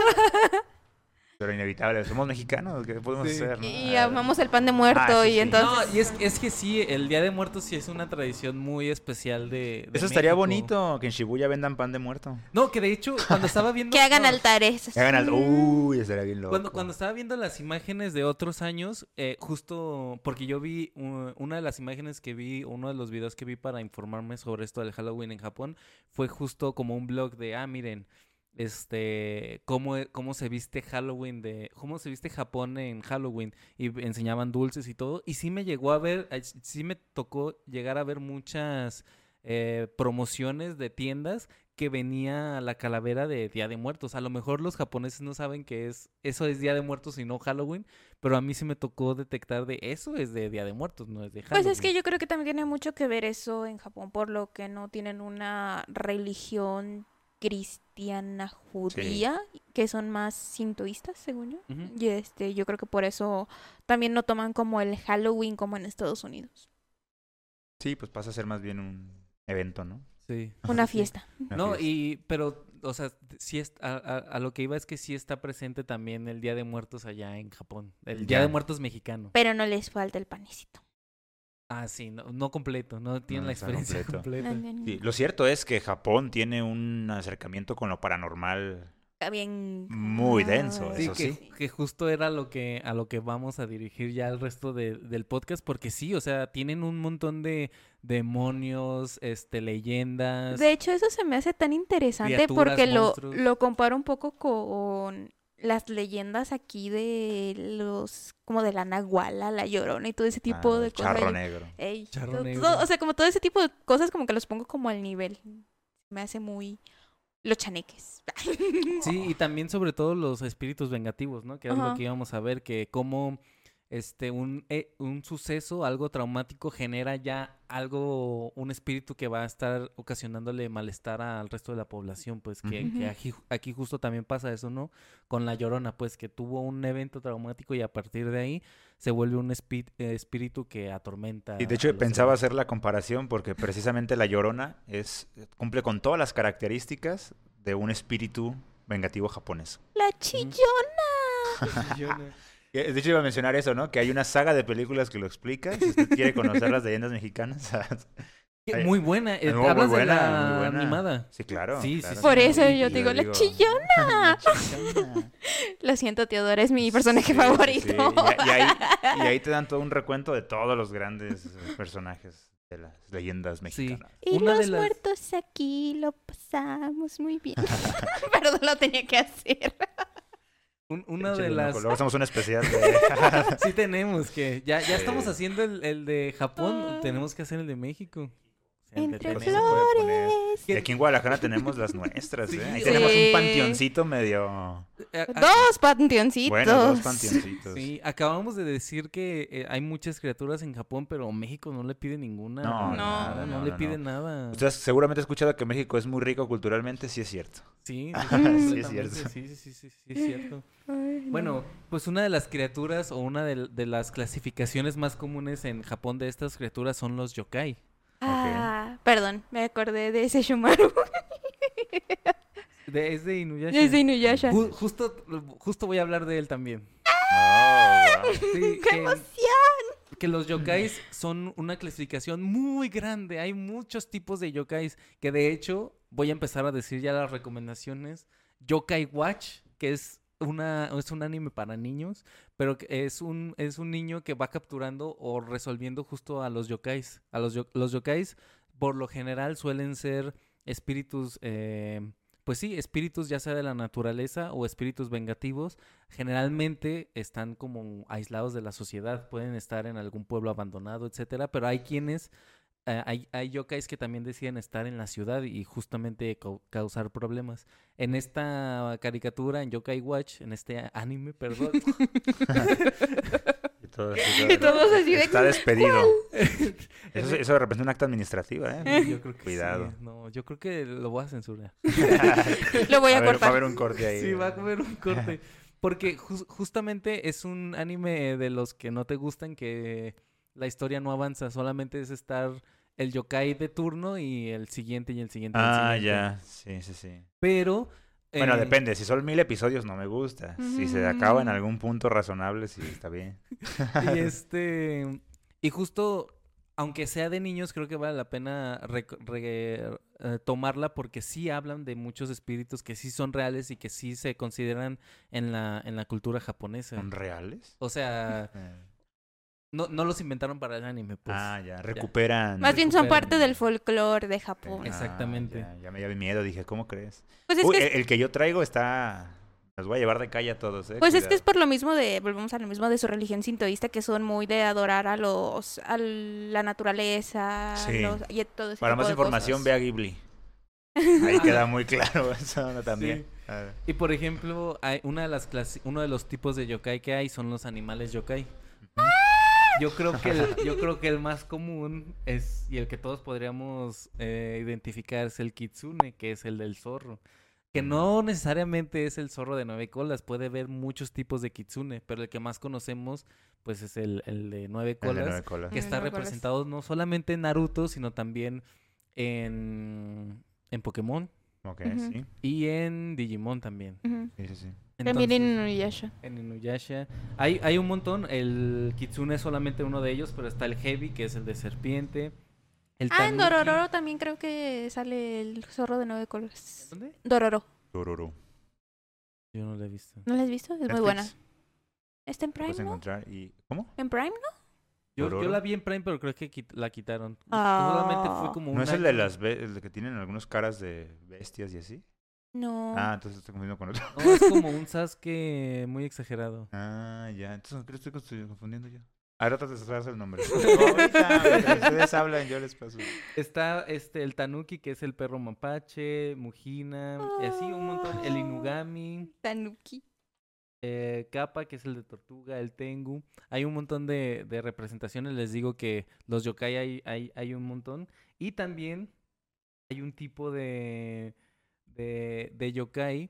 Pero inevitable. Somos mexicanos, ¿qué podemos Sí. hacer? no? Y Ah, amamos el pan de muerto Ah, sí, y sí. entonces... No, y es, es que sí, el Día de Muertos sí es una tradición muy especial de, de Eso estaría México. bonito, que en Shibuya vendan pan de muerto. No, que de hecho, cuando estaba viendo... Que hagan no, altares. Que hagan al... Uy, estaría bien loco. Cuando, cuando estaba viendo las imágenes de otros años, eh, justo porque yo vi uh, una de las imágenes que vi, uno de los videos que vi para informarme sobre esto del Halloween en Japón, fue justo como un blog de, ah, miren, este, cómo, e- cómo se viste Halloween de, cómo se viste Japón en Halloween y enseñaban dulces y todo, y sí me llegó a ver, sí me tocó llegar a ver muchas eh, promociones de tiendas que venía la calavera de Día de Muertos. A lo mejor los japoneses no saben que es eso es Día de Muertos y no Halloween, pero a mí sí me tocó detectar de eso es de Día de Muertos, no es de Halloween. Pues es que yo creo que también tiene mucho que ver eso en Japón, por lo que no tienen una religión cristiana judía, que son más sintoístas, según yo. Y este, yo creo que por eso también no toman como el Halloween como en Estados Unidos. Sí, pues pasa a ser más bien un evento, ¿no? Sí. Una Sí. fiesta. Una No, fiesta. y pero o sea, sí es, a, a- a lo que iba es que sí está presente también el Día de Muertos allá en Japón, el Día de Muertos mexicano. Pero no les falta el panecito. Ah, sí, no, no completo, no tienen No la experiencia completo. completa. Sí, lo cierto es que Japón tiene un acercamiento con lo paranormal. Bien. Muy denso, Sí, eso que, sí. que justo era lo que a lo que vamos a dirigir ya el resto de- del podcast, porque sí, o sea, tienen un montón de demonios, este, leyendas. De hecho, eso se me hace tan interesante porque lo, lo comparo un poco con las leyendas aquí de los, como de la Nahuala, la Llorona y todo ese tipo Ah, de cosas. Charro negro. Ey, Charro todo- negro. todo- o sea, como todo ese tipo de cosas como que los pongo como al nivel. Me hace muy... Los chaneques. Sí, y también sobre todo los espíritus vengativos, ¿no? Que es lo Ajá. que íbamos a ver, que cómo este, un, eh, un suceso, algo traumático, genera ya algo, un espíritu que va a estar ocasionándole malestar al resto de la población, pues que, que aquí, aquí justo también pasa eso, ¿no? Con la llorona, pues que tuvo un evento traumático y a partir de ahí se vuelve un eh, espíritu que atormenta. Y de hecho pensaba demás. hacer la comparación porque precisamente la Llorona es cumple con todas las características de un espíritu vengativo japonés. La chillona. Llorona. Eh, De hecho iba a mencionar eso, ¿no? Que hay una saga de películas que lo explica. Si usted quiere conocer las leyendas mexicanas. Muy buena. eh, muy Hablas buena, de la muy buena. animada. sí, claro. Sí, sí, claro. sí. Por eso yo y digo, la chillona. chillona. Lo siento, Teodora, es mi personaje favorito. sí. Y, y ahí, y ahí te dan todo un recuento de todos los grandes eh, personajes de las leyendas mexicanas. Y Una de los las- muertos aquí lo pasamos muy bien. Perdón, lo tenía que hacer. Un- una de las... Luego hacemos un especial de... Sí tenemos que... Ya, ya estamos haciendo el, el de Japón, Ah. tenemos que hacer el de México. Entre flores. Y aquí en Guadalajara tenemos las nuestras, Sí. ¿eh? Ahí Sí. tenemos un panteoncito medio... Eh, Dos panteoncitos. Bueno, dos panteoncitos. Sí, acabamos de decir que eh, hay muchas criaturas en Japón, pero México no le pide ninguna. No, No, nada, no, no, le no, pide no. nada. Usted seguramente ha escuchado que México es muy rico culturalmente, sí es cierto. Sí, Sí, es cierto. Sí, sí, sí, sí, sí, es cierto. Ay. Bueno, pues una de las criaturas o una de, de las clasificaciones más comunes en Japón de estas criaturas son los yokai. Ah, perdón, me acordé de ese Shumaru. De, es de Inuyasha. Es de Inuyasha. Ju- justo, justo voy a hablar de él también. Oh, wow. Sí, ¡Qué que, emoción! que los yokais son una clasificación muy grande. Hay muchos tipos de yokais que de hecho voy a empezar a decir ya las recomendaciones. Yokai Watch, que es una, es un anime para niños, pero que es un, es un niño que va capturando o resolviendo justo a los yokais. A los, yo- los yokais, por lo general, suelen ser espíritus, eh, pues sí, espíritus ya sea de la naturaleza o espíritus vengativos. Generalmente están como aislados de la sociedad, pueden estar en algún pueblo abandonado, etcétera, pero hay quienes eh, hay, hay yokais que también deciden estar en la ciudad y justamente cau- causar problemas. En esta caricatura, en Yokai Watch, en este anime, perdón, Y todo- y Y todos así de... Está despedido. Eso, eso representa un acta administrativa, ¿eh? yo creo que Cuidado. sí, No, yo creo que lo voy a censurar. Lo voy a, ver, Va a cortar. haber un corte ahí. Sí, va a haber un corte. Porque jus- justamente es un anime de los que no te gustan, que la historia no avanza, solamente es estar el yokai de turno y el siguiente y el siguiente. y el Ah, siguiente. ya. Sí, sí, sí. Pero... Bueno, eh, depende. Si son mil episodios, no me gusta. Si se acaba en algún punto razonable, sí, está bien. Y este. Y justo, aunque sea de niños, creo que vale la pena rec- re- eh, tomarla porque sí hablan de muchos espíritus que sí son reales y que sí se consideran en la, en la cultura japonesa. ¿Son reales? O sea, Eh, no, no los inventaron para el anime, pues. ah, ya. Recuperan. Más bien son parte del folclore de Japón. Ah, Exactamente. ya, ya me dio miedo. Dije, ¿cómo crees? Pues es Uy, que el, el que yo traigo está... Los voy a llevar de calle a todos, ¿eh? Pues es que es por lo mismo de, volvemos a lo mismo de su religión sintoísta, que son muy de adorar a los, a la naturaleza, Sí. los- y todo ese Para tipo más de información, cosas. ve a Ghibli. Ahí queda muy claro eso también. Sí. Y por ejemplo, hay una de las uno de los tipos de yokai que hay son los animales yokai. Yo creo que el, yo creo que el más común es y el que todos podríamos eh, identificar es el kitsune, que es el del zorro. Que no necesariamente es el zorro de nueve colas, puede haber muchos tipos de kitsune, pero el que más conocemos pues es el, el de nueve El de colas, nueve colas. que Mm, está colas. representado no solamente en Naruto, sino también en, en Pokémon Ok, Ujú. sí. y en Digimon también. Sí, sí, sí. También en Inuyasha. en Inuyasha. Hay, hay un montón. El Kitsune es solamente uno de ellos, pero está el Heavy, que es el de serpiente. El Ah, en. Dororo también creo que sale el zorro de nueve colores. ¿Dónde? Dororo. Dororo. Yo no lo he visto. ¿No la has visto? Es muy buena. ¿Está en Prime, no? y... ¿Cómo? ¿En Prime, no? Yo, la vi en Prime, pero creo que quit- la quitaron. Ah. Solamente fue como ¿No es el de las... el que tienen algunas caras de bestias y así? No. Ah, entonces estoy confundiendo con otro. No, es como un Sasuke muy exagerado. Ah, ya. Entonces creo que estoy confundiendo yo. Ahora te sabes el nombre. Ahorita, ustedes hablan, yo les paso. Está este el Tanuki, que es el perro mapache, Mujina, y así un montón. El Inugami. Tanuki. eh, Kappa, que es el de Tortuga, el Tengu. Hay un montón de, de representaciones. Les digo que los yokai hay, hay, hay un montón. Y también hay un tipo de, de, de yokai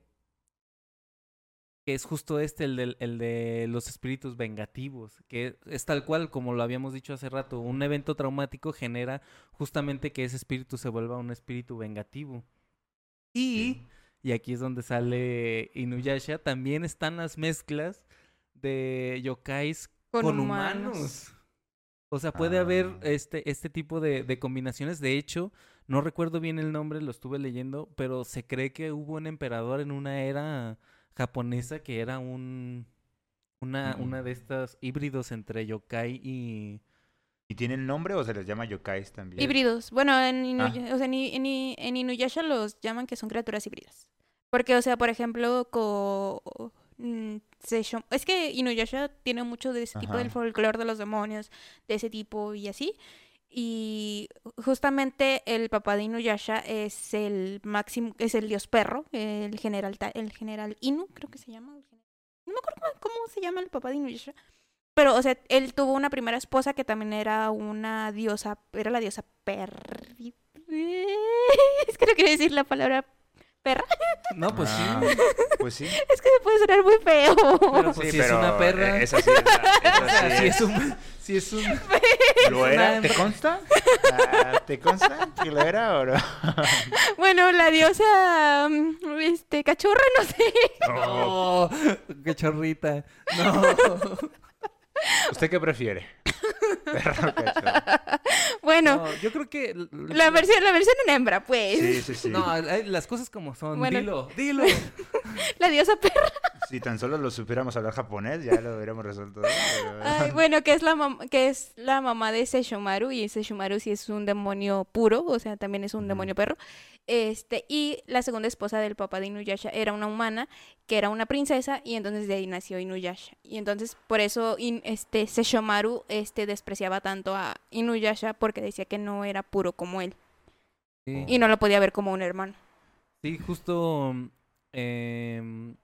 que es justo este, el, del- el de los espíritus vengativos, que es tal cual, como lo habíamos dicho hace rato, un evento traumático genera justamente que ese espíritu se vuelva un espíritu vengativo. Y, y aquí es donde sale Inuyasha, también están las mezclas de yokais Con, con, humanos. humanos. O sea, puede haber Ah. este, este tipo de, de combinaciones. De hecho, no recuerdo bien el nombre, lo estuve leyendo, pero se cree que hubo un emperador en una era japonesa que era un una, Mm. una de estas híbridos entre yokai y... ¿Y tienen nombre o se les llama yokais también? Híbridos. Bueno, en, Ah. Inuya- o sea, en, Inuyasha los llaman que son criaturas híbridas. Porque, o sea, por ejemplo, con... es que Inuyasha tiene mucho de ese tipo del folclore de los demonios, de ese tipo y así. Y justamente el papá de Inuyasha es el máximo, es el dios perro, el general, el general Inu, creo que se llama. No me acuerdo cómo, se llama el papá de Inuyasha. Pero, o sea, él tuvo una primera esposa que también era una diosa, era la diosa per... Es que no quería decir la palabra perra. No, pues Ah, sí. Pues sí. Es que me puede sonar muy feo. Pero pues Sí, si es una perra... eh, Esa sí es la- esa o sea, sí si es. es un... Si es un... ¿Lo era? ¿Te consta? Ah, ¿Te consta que lo era o no? Bueno, la diosa, mm, este, cachorra, no sé. No, qué chorrita. No. ¿Usted qué prefiere? Perro cachorro. Bueno, No, yo creo que... la versión, la versión en hembra, pues. Sí, sí, sí. No, hay- las cosas como son. Bueno. Dilo, dilo. La diosa perra. Si tan solo lo supiéramos hablar japonés, ya lo hubiéramos resuelto. Ay, bueno, que es la mam- que es la mamá de Sesshomaru y Sesshomaru sí es un demonio puro, o sea, también es un demonio perro. Este, y la segunda esposa del papá de Inuyasha era una humana que era una princesa y entonces de ahí nació Inuyasha. Y entonces por eso in- este Sesshomaru este despreciaba tanto a Inuyasha porque decía que no era puro como él Sí. y no lo podía ver como un hermano. Sí, justo mm, em, e-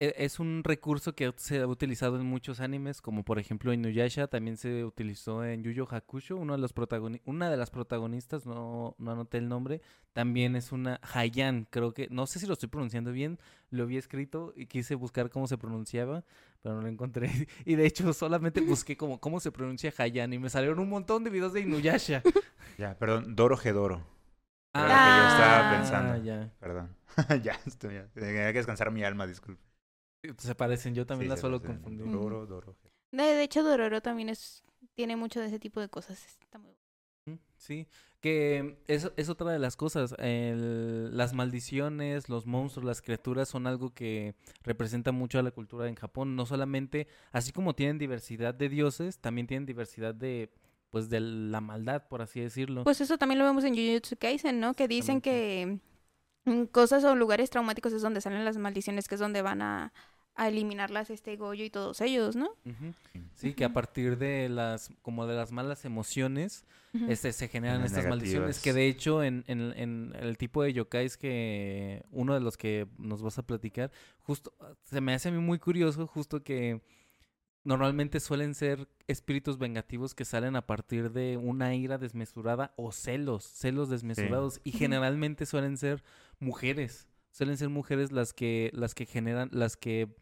es un recurso que se ha utilizado en muchos animes, como por ejemplo Inuyasha, también se utilizó en Yu Yu Hakusho, uno de los protagoni- una de las protagonistas, no, no anoté el nombre, también es una Hayan, creo que, no sé si lo estoy pronunciando bien, lo había escrito y quise buscar cómo se pronunciaba, pero no lo encontré. Y de hecho solamente busqué como cómo se pronuncia Hayan y me salieron un montón de videos de Inuyasha. Ya, perdón, Doro Gedoro. Era lo que yo estaba Ah. pensando. ya. Perdón. ya, estoy ya. Tenía que descansar mi alma, disculpe. Se parecen, yo también Sí, la se suelo confundir. Ujú. Doro, Doro. De, de hecho Dororo también es tiene mucho de ese tipo de cosas. Está muy Sí, que es, es otra de las cosas. el- las maldiciones, los monstruos, las criaturas son algo que representa mucho a la cultura en Japón. No solamente, así como tienen diversidad de dioses, también tienen diversidad de, pues, de la maldad, por así decirlo. Pues eso también lo vemos en Jujutsu Kaisen, ¿no? Que dicen que cosas o lugares traumáticos es donde salen las maldiciones, que es donde van a, a eliminarlas este Goyo y todos ellos, ¿no? Sí, que a partir de las, como de las malas emociones, este, se generan estas maldiciones. Que de hecho, en, en- en el tipo de yokais que uno de los que nos vas a platicar, justo se me hace a mí muy curioso, justo que normalmente suelen ser espíritus vengativos que salen a partir de una ira desmesurada o celos, celos desmesurados. Y generalmente suelen ser mujeres. Suelen ser mujeres las que, las que generan, las que,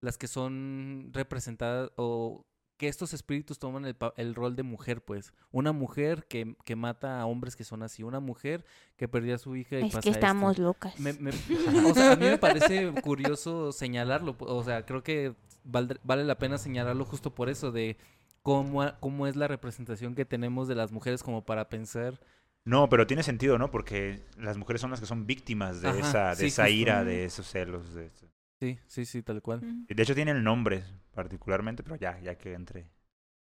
las que son representadas o que estos espíritus toman el, el rol de mujer, pues. Una mujer que, que mata a hombres que son así. Una mujer que perdió a su hija y Es pasa que esto. estamos locas. Me- me- o sea, a mí me parece curioso señalarlo. O sea, creo que valdr- vale la pena señalarlo justo por eso, de cómo, cómo es la representación que tenemos de las mujeres como para pensar. No, pero tiene sentido, ¿no? Porque las mujeres son las que son víctimas de Ajá, esa, de sí, esa ira, de esos celos. De, eso. Sí, sí, sí, tal cual. De hecho, tienen nombre particularmente, pero ya, ya que entre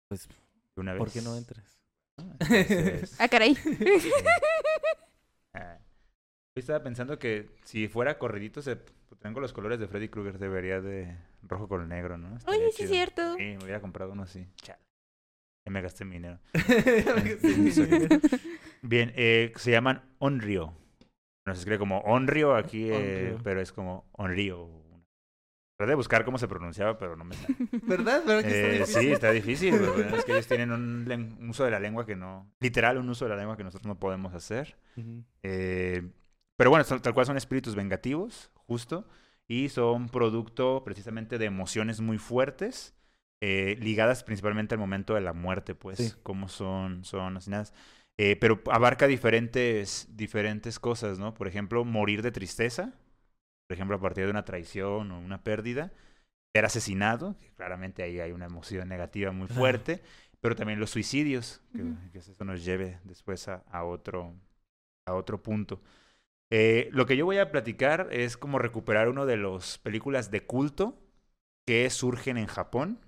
Pues, una vez. ¿por qué no entres? Entonces, Ah, caray. ah. Yo estaba pensando que si fuera corridito, se tengo los colores de Freddy Krueger, debería de rojo con negro, ¿no? Estaría Oye, sí es chido. cierto. Sí, me hubiera comprado uno así. Chale. Ya me gasté mi dinero. Sí, Sí. Bien, eh, se llaman Onryo. No se escribe como Onryo aquí, eh, Onryo. pero es como Onryo. Traté de buscar cómo se pronunciaba, pero no me sale. ¿Verdad? ¿Verdad que está Eh, sí, está difícil. pero es que ellos tienen un, uso de la lengua que no... Literal, un uso de la lengua que nosotros no podemos hacer. Eh, pero bueno, tal cual son espíritus vengativos, justo, y son producto precisamente de emociones muy fuertes, eh, ligadas principalmente al momento de la muerte, pues, Sí. como son, son asesinadas. Eh, pero abarca diferentes, diferentes cosas, ¿no? Por ejemplo, morir de tristeza, por ejemplo, a partir de una traición o una pérdida, ser asesinado, que claramente ahí hay una emoción negativa muy fuerte, pero también los suicidios, que eso nos lleve después a, a otro, a otro punto. Eh, lo que yo voy a platicar es como recuperar uno de las películas de culto que surgen en Japón,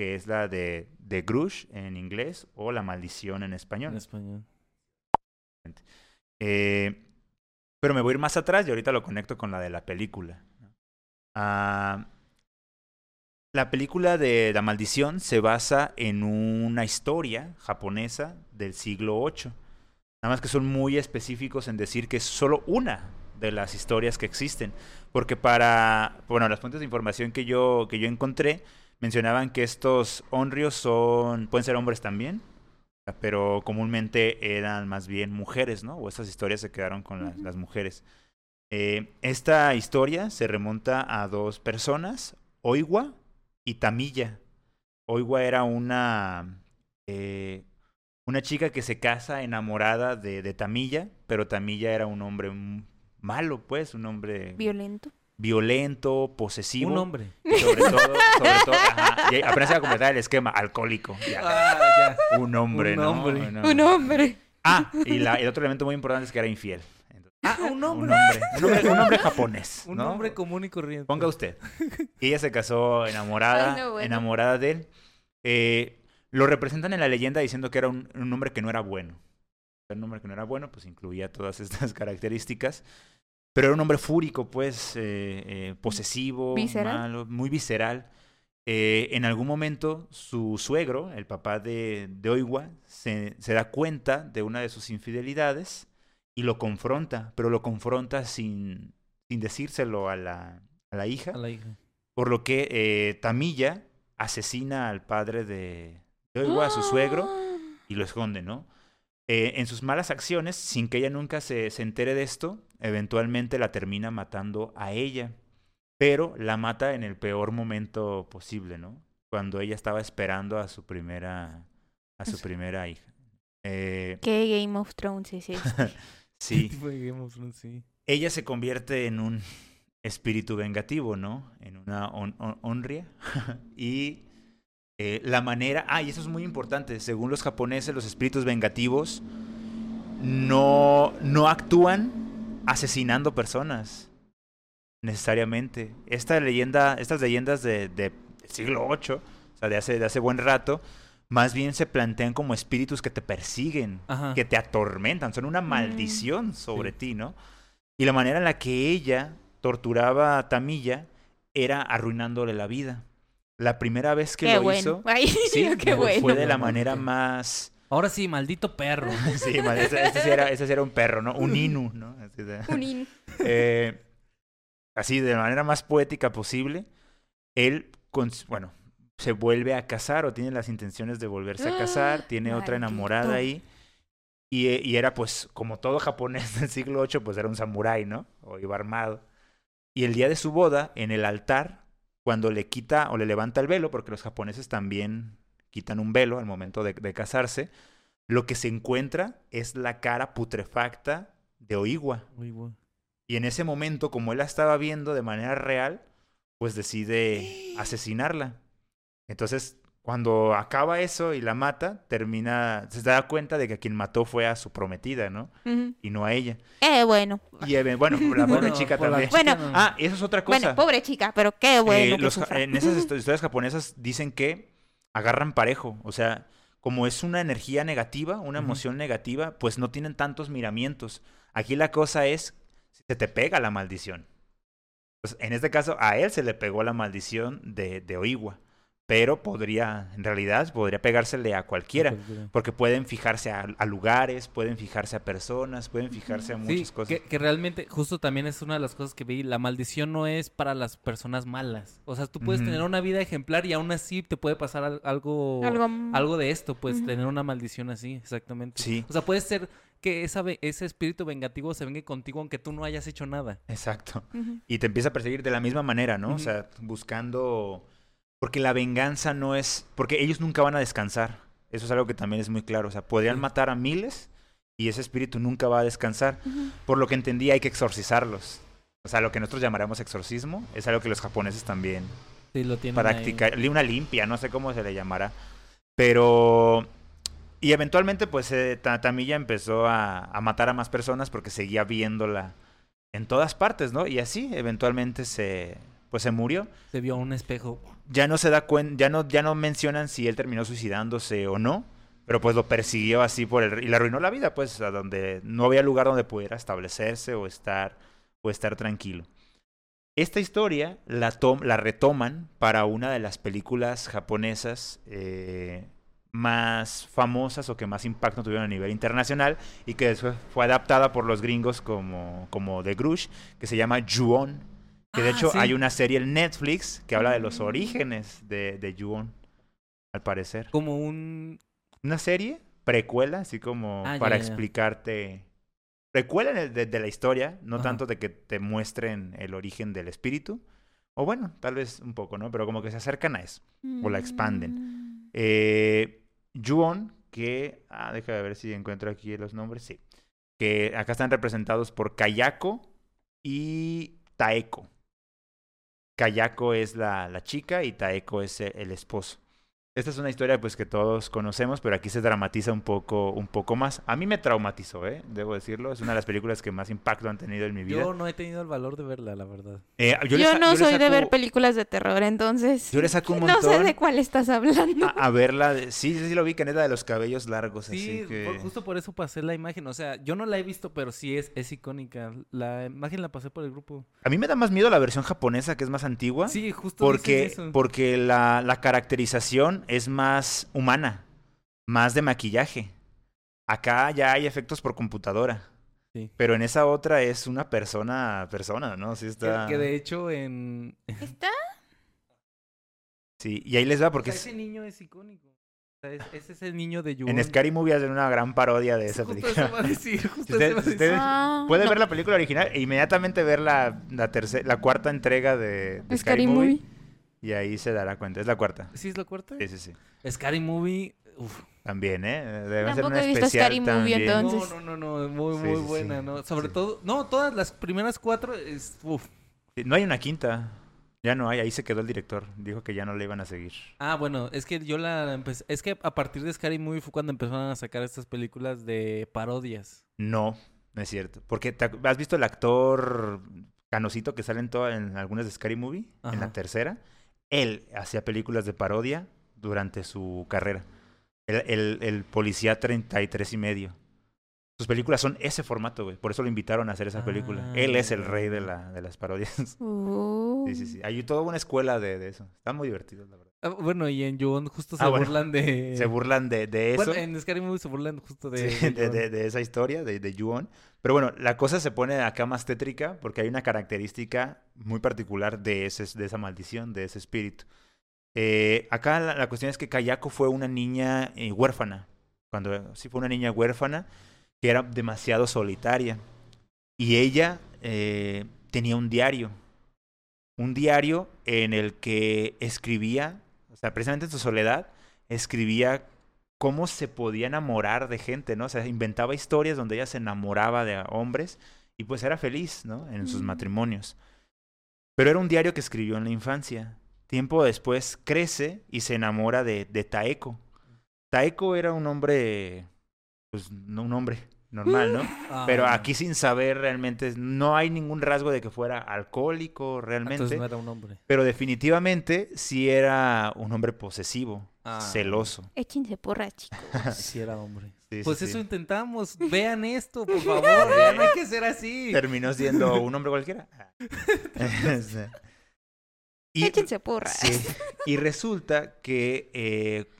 que es la de The Grudge en inglés o La Maldición en español. En español. Eh, pero me voy a ir más atrás y ahorita lo conecto con la de la película. Ah, la película de La Maldición se basa en una historia japonesa del siglo VIII. Nada más que son muy específicos en decir que es solo una de las historias que existen. Porque para, bueno, las fuentes de información que yo, que yo encontré mencionaban que estos honrios son, pueden ser hombres también, pero comúnmente eran más bien mujeres, ¿no? O estas historias se quedaron con las, mujeres. Eh, esta historia se remonta a dos personas, Oiwa y Tamilla. Oiwa era una, eh, una chica que se casa enamorada de, de Tamilla, pero Tamilla era un hombre malo, pues, un hombre Violento. Violento, posesivo. Un hombre. y sobre todo, sobre todo, ajá, y apenas iba a completar el esquema, alcohólico. ya. Ah, ya. Un hombre, Un ¿no? hombre. Un Un hombre. Ah, y la- el otro elemento muy importante es que era infiel. Entonces, Ah, un nombre, un nombre, un nombre japonés. Un ¿no? nombre común y corriente. Ponga usted. Y ella se casó enamorada, Ay, no, bueno. enamorada de él. Eh, lo representan en la leyenda diciendo que era un, un hombre que no era bueno. Un hombre que no era bueno, pues incluía todas estas características. Pero era un hombre fúrico, pues, eh, eh, posesivo, Visceral. malo, muy visceral. Eh, en algún momento, su suegro, el papá de, de Oiwa, se, se da cuenta de una de sus infidelidades y lo confronta, pero lo confronta sin, sin decírselo a la, a la hija. A la hija. Por lo que eh, Tamilla asesina al padre de, de Oiwa, a su suegro, y lo esconde, ¿no? Eh, en sus malas acciones, sin que ella nunca se, se entere de esto, eventualmente la termina matando a ella. Pero la mata en el peor momento posible, ¿no? Cuando ella estaba esperando a su primera, a su primera hija. Eh, ¿Qué Game of Thrones es este? sí. Tipo de Game of Thrones, sí. ella se convierte en un espíritu vengativo, ¿no? En una on- on- honria. y eh, la manera... Ah, y eso es muy importante. Según los japoneses, los espíritus vengativos no, no actúan asesinando personas. Necesariamente. Esta leyenda, estas leyendas de, de siglo VIII, o sea, de hace, de hace buen rato, más bien se plantean como espíritus que te persiguen Ajá. que te atormentan, son una Mm. maldición sobre Sí. ti, ¿no? Y la manera en la que ella torturaba a Tamilla era arruinándole la vida. La primera vez que Qué lo bueno. hizo, Ay, sí, qué fue- bueno. fue de la manera más... Ahora sí, maldito perro. Sí, ese, ese sí era, ese sí era un perro, ¿no? Un inu, ¿no? Así, de- Un in- eh, así, de la manera más poética posible, él, bueno, se vuelve a casar o tiene las intenciones de volverse a casar, tiene otra enamorada ahí. Y, y era pues, como todo japonés del siglo VIII, pues era un samurái, ¿no? O iba armado. Y el día de su boda, en el altar, cuando le quita o le levanta el velo, porque los japoneses también quitan un velo al momento de, de casarse, lo que se encuentra es la cara putrefacta de Oiwa. Güey. Y en ese momento, como él la estaba viendo de manera real, pues decide asesinarla. Entonces, cuando acaba eso y la mata, termina, se da cuenta de que quien mató fue a su prometida, ¿no? Y no a ella. Eh, bueno. Y eh, bueno, la pobre Bueno, chica también. chica Bueno, no. Ah, y eso es otra cosa. Bueno, pobre chica, pero qué bueno Eh, que los ja- sufra. en esas histo- historias japonesas dicen que agarran parejo. O sea, como es una energía negativa, una emoción negativa, pues no tienen tantos miramientos. Aquí la cosa es si se te pega la maldición. Pues en este caso, a él se le pegó la maldición de, de Oiwa. Pero podría, en realidad, podría pegársele a cualquiera. Porque pueden fijarse a, a lugares, pueden fijarse a personas, pueden fijarse a Sí, muchas cosas. que, que realmente, justo también es una de las cosas que vi, la maldición no es para las personas malas. O sea, tú puedes tener una vida ejemplar y aún así te puede pasar al- algo, Algo, algo de esto, pues tener una maldición así, exactamente. Sí, O sea, puede ser que esa, ese espíritu vengativo se venga contigo aunque tú no hayas hecho nada. exacto. Y te empieza a perseguir de la misma manera, ¿no? O sea, buscando... Porque la venganza no es... Porque ellos nunca van a descansar. Eso es algo que también es muy claro. O sea, podrían Sí. matar a miles y ese espíritu nunca va a descansar. Por lo que entendí, hay que exorcizarlos. O sea, lo que nosotros llamaremos exorcismo es algo que los japoneses también Sí, lo tienen ahí. practicar. li- Una limpia, no sé cómo se le llamará. Pero... Y eventualmente, pues, eh, Ta- Tamilla empezó a, a matar a más personas porque seguía viéndola en todas partes, ¿no? Y así, eventualmente, se... Pues se murió. Se vio un espejo. Ya no se da cuenta, ya no, ya no mencionan si él terminó suicidándose o no. Pero pues lo persiguió así por el... Y le arruinó la vida, pues, a donde no había lugar donde pudiera establecerse o estar, o estar tranquilo. Esta historia la, la retoman para una de las películas japonesas eh, más famosas o que más impacto tuvieron a nivel internacional y que después fue adaptada por los gringos como, como The Grush, que se llama Ju-On. Que de Ah, hecho sí. hay una serie en Netflix que habla de los Mm. orígenes de, de Ju-On, al parecer. Como un... Una serie precuela, así como Ah, para ya, ya. explicarte. Precuela de, de la historia, no Ajá. tanto de que te muestren el origen del espíritu. O bueno, tal vez un poco, ¿no? Pero como que se acercan a eso. O la expanden. Mm. Eh, Yuon, que. Ah, déjame ver si encuentro aquí los nombres. Sí. Que acá están representados por Kayako y Taeko. Kayako es la, la chica y Taeko es el, el esposo. Esta es una historia pues que todos conocemos, pero aquí se dramatiza un poco, un poco más. A mí me traumatizó, ¿eh? debo decirlo. Es una de las películas que más impacto han tenido en mi vida. Yo no he tenido el valor de verla, la verdad. Eh, Yo, sa- no le soy de ver saco- películas de terror, entonces Yo le saco un no montón sé de cuál estás hablando. a, a verla. de- Sí, sí, sí lo vi, que neta de los cabellos largos, Sí, así que... por- justo por eso pasé la imagen. O sea, yo no la he visto, pero sí es, es icónica. La imagen la pasé por el grupo. A mí me da más miedo la versión japonesa, que es más antigua. Sí, justo Porque, eso. porque la, la caracterización es más humana, más de maquillaje. Acá ya hay efectos por computadora. Sí. Pero en esa otra es una persona, persona, ¿no? Sí Que, está. que de hecho en... ¿Está? Sí, y ahí les va porque O sea, es- ese niño es icónico. O sea, es, ese es el niño de Yu. en Scary Movie hacen una gran parodia de esa Justo película. eso va a decir, justo Si usted- eso va a si decir. usted- Ah, Puede no. ver la película original e inmediatamente ver la, la, tercera, la cuarta entrega de, de Scary Movie. Y ahí se dará cuenta. Es la cuarta. ¿Sí es la cuarta? Sí, sí, sí. Scary Movie. Uf. También, ¿eh? Debe ser Tampoco una he visto especial Scary Movie, también. entonces. No, no, no, no, muy, Sí, muy sí, sí. buena, ¿no? Sobre Sí. todo, no, todas las primeras cuatro es, uf. No hay una quinta. Ya no hay. Ahí se quedó el director. Dijo que ya no le iban a seguir. Ah, bueno, es que yo la empecé, es que a partir de Scary Movie fue cuando empezaron a sacar estas películas de parodias. No, no es cierto. Porque ¿te ac- ¿has visto el actor canosito que sale en, toda- en algunas de Scary Movie? En la tercera. Él hacía películas de parodia durante su carrera. El, el, el policía 33 y medio. Sus películas son ese formato, güey. Por eso lo invitaron a hacer esa película. Ah, Él es el rey de, la, de las parodias. Oh. Sí, sí, sí. Hay toda una escuela de, de eso. Están muy divertidos, la verdad. Ah, bueno, y en Yuon justo se Ah, bueno. burlan de... Se burlan de, de eso. Bueno, en Scary Movie se burlan justo de... Sí, de, Ju-on. de- de esa historia, de, de. Pero bueno, la cosa se pone acá más tétrica porque hay una característica muy particular de, ese, de esa maldición, de ese espíritu. Eh, acá la, la cuestión es que Kayako fue una niña eh, huérfana. Cuando sí fue una niña huérfana que era demasiado solitaria. Y ella eh, tenía un diario. Un diario en el que escribía, sea, precisamente en su soledad, escribía cómo se podía enamorar de gente, ¿no? O sea, inventaba historias donde ella se enamoraba de hombres y pues era feliz, ¿no? En sus matrimonios. Pero era un diario que escribió en la infancia. Tiempo después crece y se enamora de, de Taeko. Taeko era un hombre, pues no un hombre normal, ¿no? Ah, Pero aquí sin saber realmente, no hay ningún rasgo de que fuera alcohólico Entonces realmente. no era un hombre. Pero definitivamente sí era un hombre posesivo, Ah. celoso. Échense porra, chicos. Sí era hombre. Sí, Pues sí, eso sí. intentamos. Vean esto, por favor. Ya no hay que ser así. Terminó siendo un hombre cualquiera. Y, Échense porra. sí. y resulta que, eh,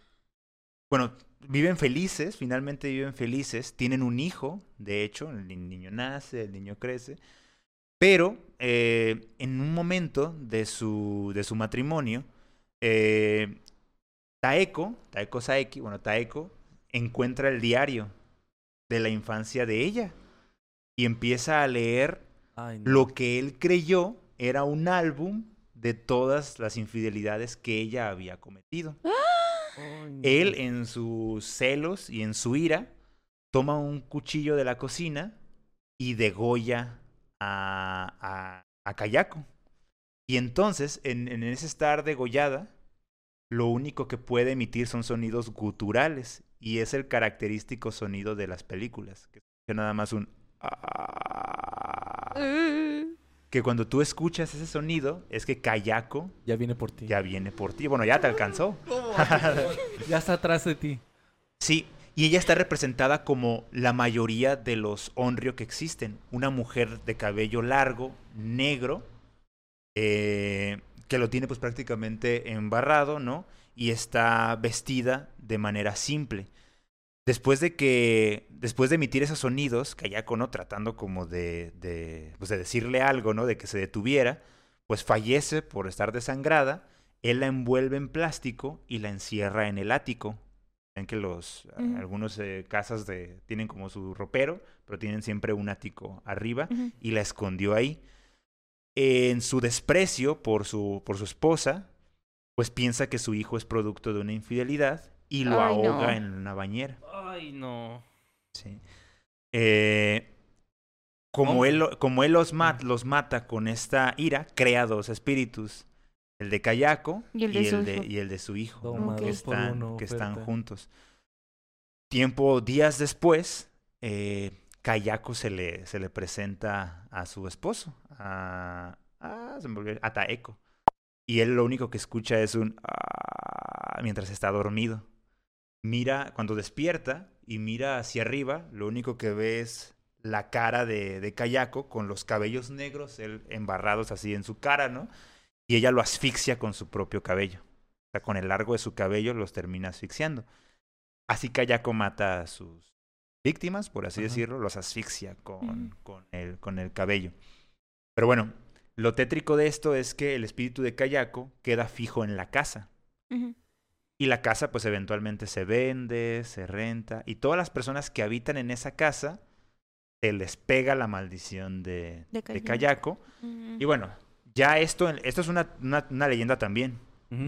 bueno, viven felices, finalmente viven felices, tienen un hijo, de hecho, el ni- niño nace, el niño crece, pero eh, en un momento de su, de su matrimonio, eh, Taeko, Taeko Saeki, bueno, Taeko, encuentra el diario de la infancia de ella y empieza a leer Ay, no. lo que él creyó era un álbum de todas las infidelidades que ella había cometido. No. Él, en sus celos y en su ira, toma un cuchillo de la cocina y degolla a, a, a Kayako. Y entonces, en, en ese estar degollada, lo único que puede emitir son sonidos guturales. Y es el característico sonido de las películas. Que nada más un... Que cuando tú escuchas ese sonido es que Kayako Ya viene por ti. ya viene por ti. Bueno, ya te alcanzó. Ya está atrás de ti. Sí, y ella está representada como la mayoría de los Onryo que existen. Una mujer de cabello largo, negro, eh, que lo tiene pues prácticamente embarrado, ¿no? Y está vestida de manera simple. Después de que, después de emitir esos sonidos, Kayako, ¿no? Tratando como de, de, pues de decirle algo, ¿no? De que se detuviera, pues fallece por estar desangrada. Él la envuelve en plástico y la encierra en el ático. Ven que los, Ujú. algunos eh, casas de, tienen como su ropero, pero tienen siempre un ático arriba y la escondió ahí. En su desprecio por su, por su esposa, pues piensa que su hijo es producto de una infidelidad y lo Ay, no. ahoga en una bañera. Ay, no. Sí. Eh, como, él, como él los, mat- los mata con esta ira, crea dos espíritus. el de Kayako Y el de su hijo. y el de su hijo, que, están, uno, que están juntos. Tiempo, días después, eh, Kayako se le, se le presenta a su esposo, a, a, se me olvidó, a Taeko. Y él lo único que escucha es un "Ah", mientras está dormido. Mira, cuando despierta y mira hacia arriba, lo único que ve es la cara de, de Kayako con los cabellos negros él, embarrados así en su cara, ¿no? Y ella lo asfixia con su propio cabello. O sea, con el largo de su cabello los termina asfixiando. Así Kayako mata a sus víctimas, por así decirlo, los asfixia con, Ujú. con, el, con el cabello. Pero bueno, lo tétrico de esto es que el espíritu de Kayako queda fijo en la casa. Y la casa pues eventualmente se vende, se renta. Y todas las personas que habitan en esa casa, se les pega la maldición de, De de Kayako. Y bueno, ya esto, esto es una, una, una leyenda también.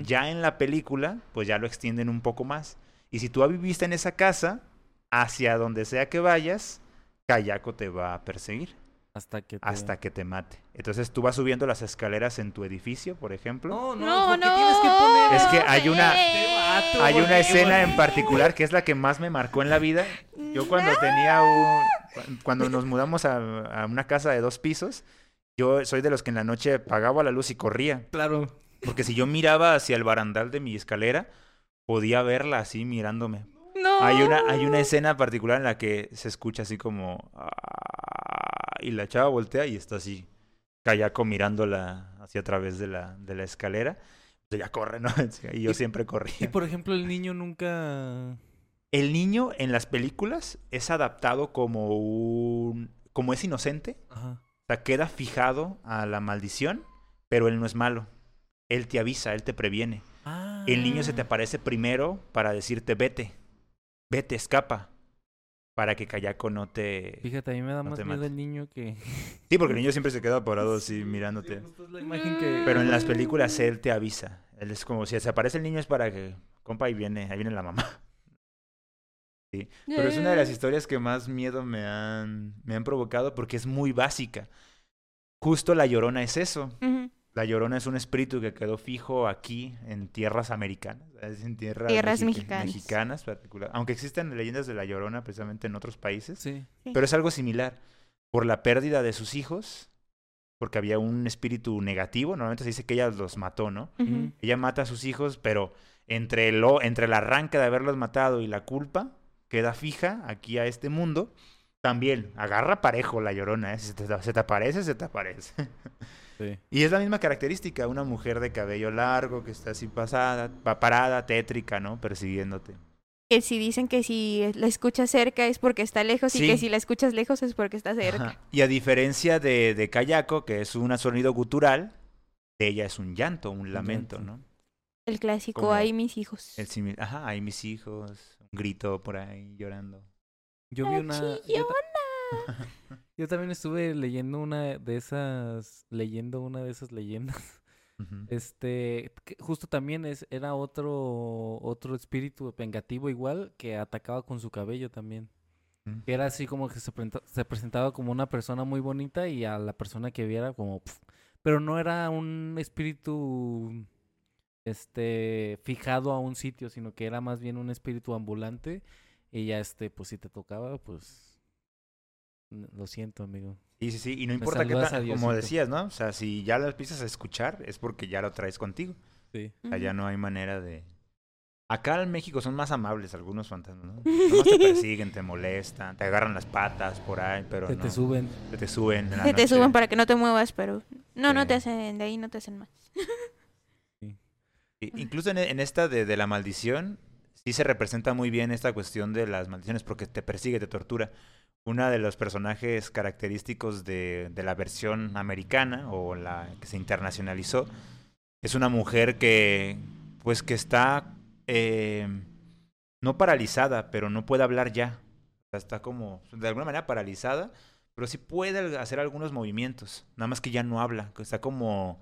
Ya en la película, pues ya lo extienden un poco más. Y si tú viviste en esa casa, hacia donde sea que vayas, Kayako te va a perseguir Hasta que te... hasta que te mate. Entonces tú vas subiendo las escaleras en tu edificio, por ejemplo. No, no, No, ¿por qué no. tienes que poner Es que hay una- Hay ¿por una escena en ¿Por particular que es la que más me marcó en la vida. Yo cuando tenía un... cu- Cuando nos mudamos a, a una casa de dos pisos, yo soy de los que en la noche apagaba la luz y corría. Claro. Porque si yo miraba hacia el barandal de mi escalera, podía verla así mirándome. No. Hay una, hay una escena particular en la que se escucha así como... "Ah", Y la chava voltea y está así, Kayako mirándola hacia a través de la, de la escalera. Pues ella corre, ¿no? Y yo Y- siempre Y corría. por ejemplo, el niño nunca... El niño en las películas es adaptado como un... como es inocente. Ajá. O sea, queda fijado a la maldición, pero él no es malo. Él te avisa, él te previene. Ah. El niño se te aparece primero para decirte vete, vete, escapa, para que Kayako no te... Fíjate, a mí me da No más te miedo mate. el niño que... Sí, porque el niño siempre se queda parado así mirándote. Justo es la imagen que... Pero en las películas él te avisa. Él es como si se aparece el niño es para que, compa, ahí viene, ahí viene la mamá. Sí. Pero es una de las historias que más miedo me han, me han provocado porque es muy básica. Justo la llorona es eso. Ujú. La Llorona es un espíritu que quedó fijo aquí en tierras americanas, es en tierras, Tierras mexica- mexicanas. mexicanas particular. Aunque existen leyendas de la Llorona precisamente en otros países, Sí. pero es algo similar. Por la pérdida de sus hijos, porque había un espíritu negativo, normalmente se dice que ella los mató, ¿no? Ella mata a sus hijos, pero entre, lo, entre el arranque de haberlos matado y la culpa, queda fija aquí a este mundo. También agarra parejo la llorona, ¿eh? Si te- se te aparece, se te aparece. Sí. Y es la misma característica, una mujer de cabello largo que está así pasada, pa- parada, tétrica, ¿no? Persiguiéndote. Que si dicen que si la escuchas cerca es porque está lejos y que si la escuchas lejos es porque está cerca. Ajá. Y a diferencia de, de Kayako, que es un sonido gutural, de ella es un llanto, un lamento. ¿no? El clásico, Como ahí mis hijos. El simi- Ajá, hay mis hijos, un grito por ahí llorando. Yo vi una... Yo, yo también estuve leyendo una de esas... Leyendo una de esas leyendas. Este, justo también es, era otro, otro espíritu vengativo igual que atacaba con su cabello también. Mm. Era así como que se, presentaba como una persona muy bonita y a la persona que viera como... pero no era un espíritu este fijado a un sitio, sino que era más bien un espíritu ambulante y ya este pues si te tocaba pues lo siento, amigo. Sí, sí, sí. Y no importa qué tan, como decías, ¿no? O sea, si ya lo empiezas a escuchar, es porque ya lo traes contigo. Sí. O sea, ya no hay manera de. Acá en México son más amables algunos fantasmas, ¿no? Nomás te persiguen, te molestan, te agarran las patas por ahí, pero Se no. te suben. Se te suben. en la Se te noche. suben para que no te muevas, pero no, no te hacen, de ahí no te hacen más. Sí, Incluso en, en esta de, de la maldición, sí se representa muy bien esta cuestión de las maldiciones porque te persigue, te tortura. Uno de los personajes característicos de, de la versión americana o la que se internacionalizó es una mujer que, pues, que está eh, no paralizada, pero no puede hablar ya. Está como, de alguna manera paralizada, pero sí puede hacer algunos movimientos. Nada más que ya no habla, está como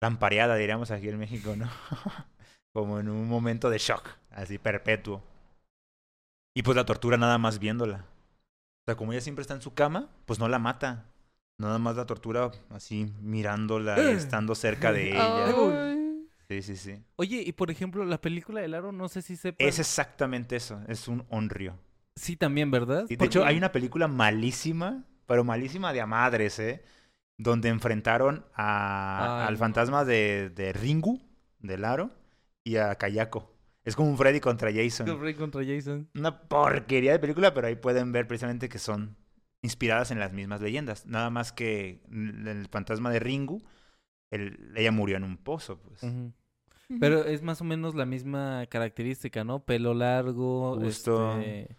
lampareada, diríamos aquí en México, ¿no? como en un momento de shock, así perpetuo. Y pues la tortura nada más viéndola. O sea, como ella siempre está en su cama, pues no la mata. Nada más la tortura así mirándola, y estando cerca de ella. Sí, sí, sí. Oye, y por ejemplo, la película del aro, no sé si sepan. Es exactamente eso. Es un onryo. Sí, también, ¿verdad? Y de hecho, hay una película malísima, pero malísima de a madres, ¿eh? Donde enfrentaron a- Ay, al fantasma de, de Ringu, del aro, y a Kayako. Es como un Freddy contra Jason. Rey contra Jason. Una porquería de película, pero ahí pueden ver precisamente que son inspiradas en las mismas leyendas. Nada más que el el fantasma de Ringu, él- ella murió en un pozo, pues. Pero es más o menos la misma característica, ¿no? Pelo largo, Justo. este,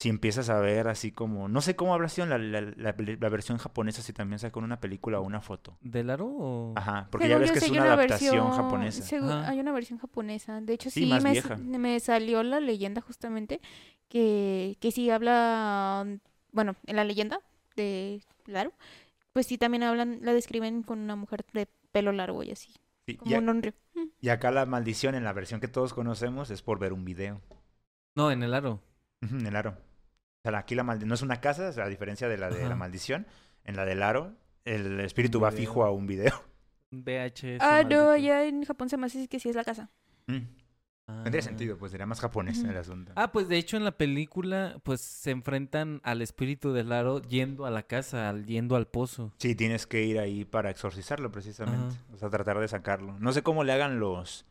Si empiezas a ver así como... No sé cómo habrá sido la, la- la- la versión japonesa, si también sacó una película o una foto. ¿Del aro o...? Ajá, porque Según ya ves que es una adaptación versión- japonesa. según- hay una versión japonesa. De hecho, Sí, sí, más me, vieja. me salió la leyenda justamente que, que sí habla, bueno, en la leyenda de Claro, pues sí también hablan, la describen con una mujer de pelo largo y así, Sí, como y, a- un honrio. y acá la maldición en la versión que todos conocemos es por ver un video. No, en el aro. En el aro. O sea, aquí la maldición no es una casa, o sea, a diferencia de la de Ajá. la maldición. En la del aro, el espíritu Un va video. fijo a un video. VHS. Ah, no, maldito. allá en Japón se me hace que sí es la casa. Mm, Ah. Tendría sentido, pues sería más japonés el asunto. Ah, pues de hecho en la película, pues se enfrentan al espíritu del aro yendo a la casa, al, yendo al pozo. Sí, tienes que ir ahí para exorcizarlo precisamente. O sea, tratar de sacarlo. No sé cómo le hagan los...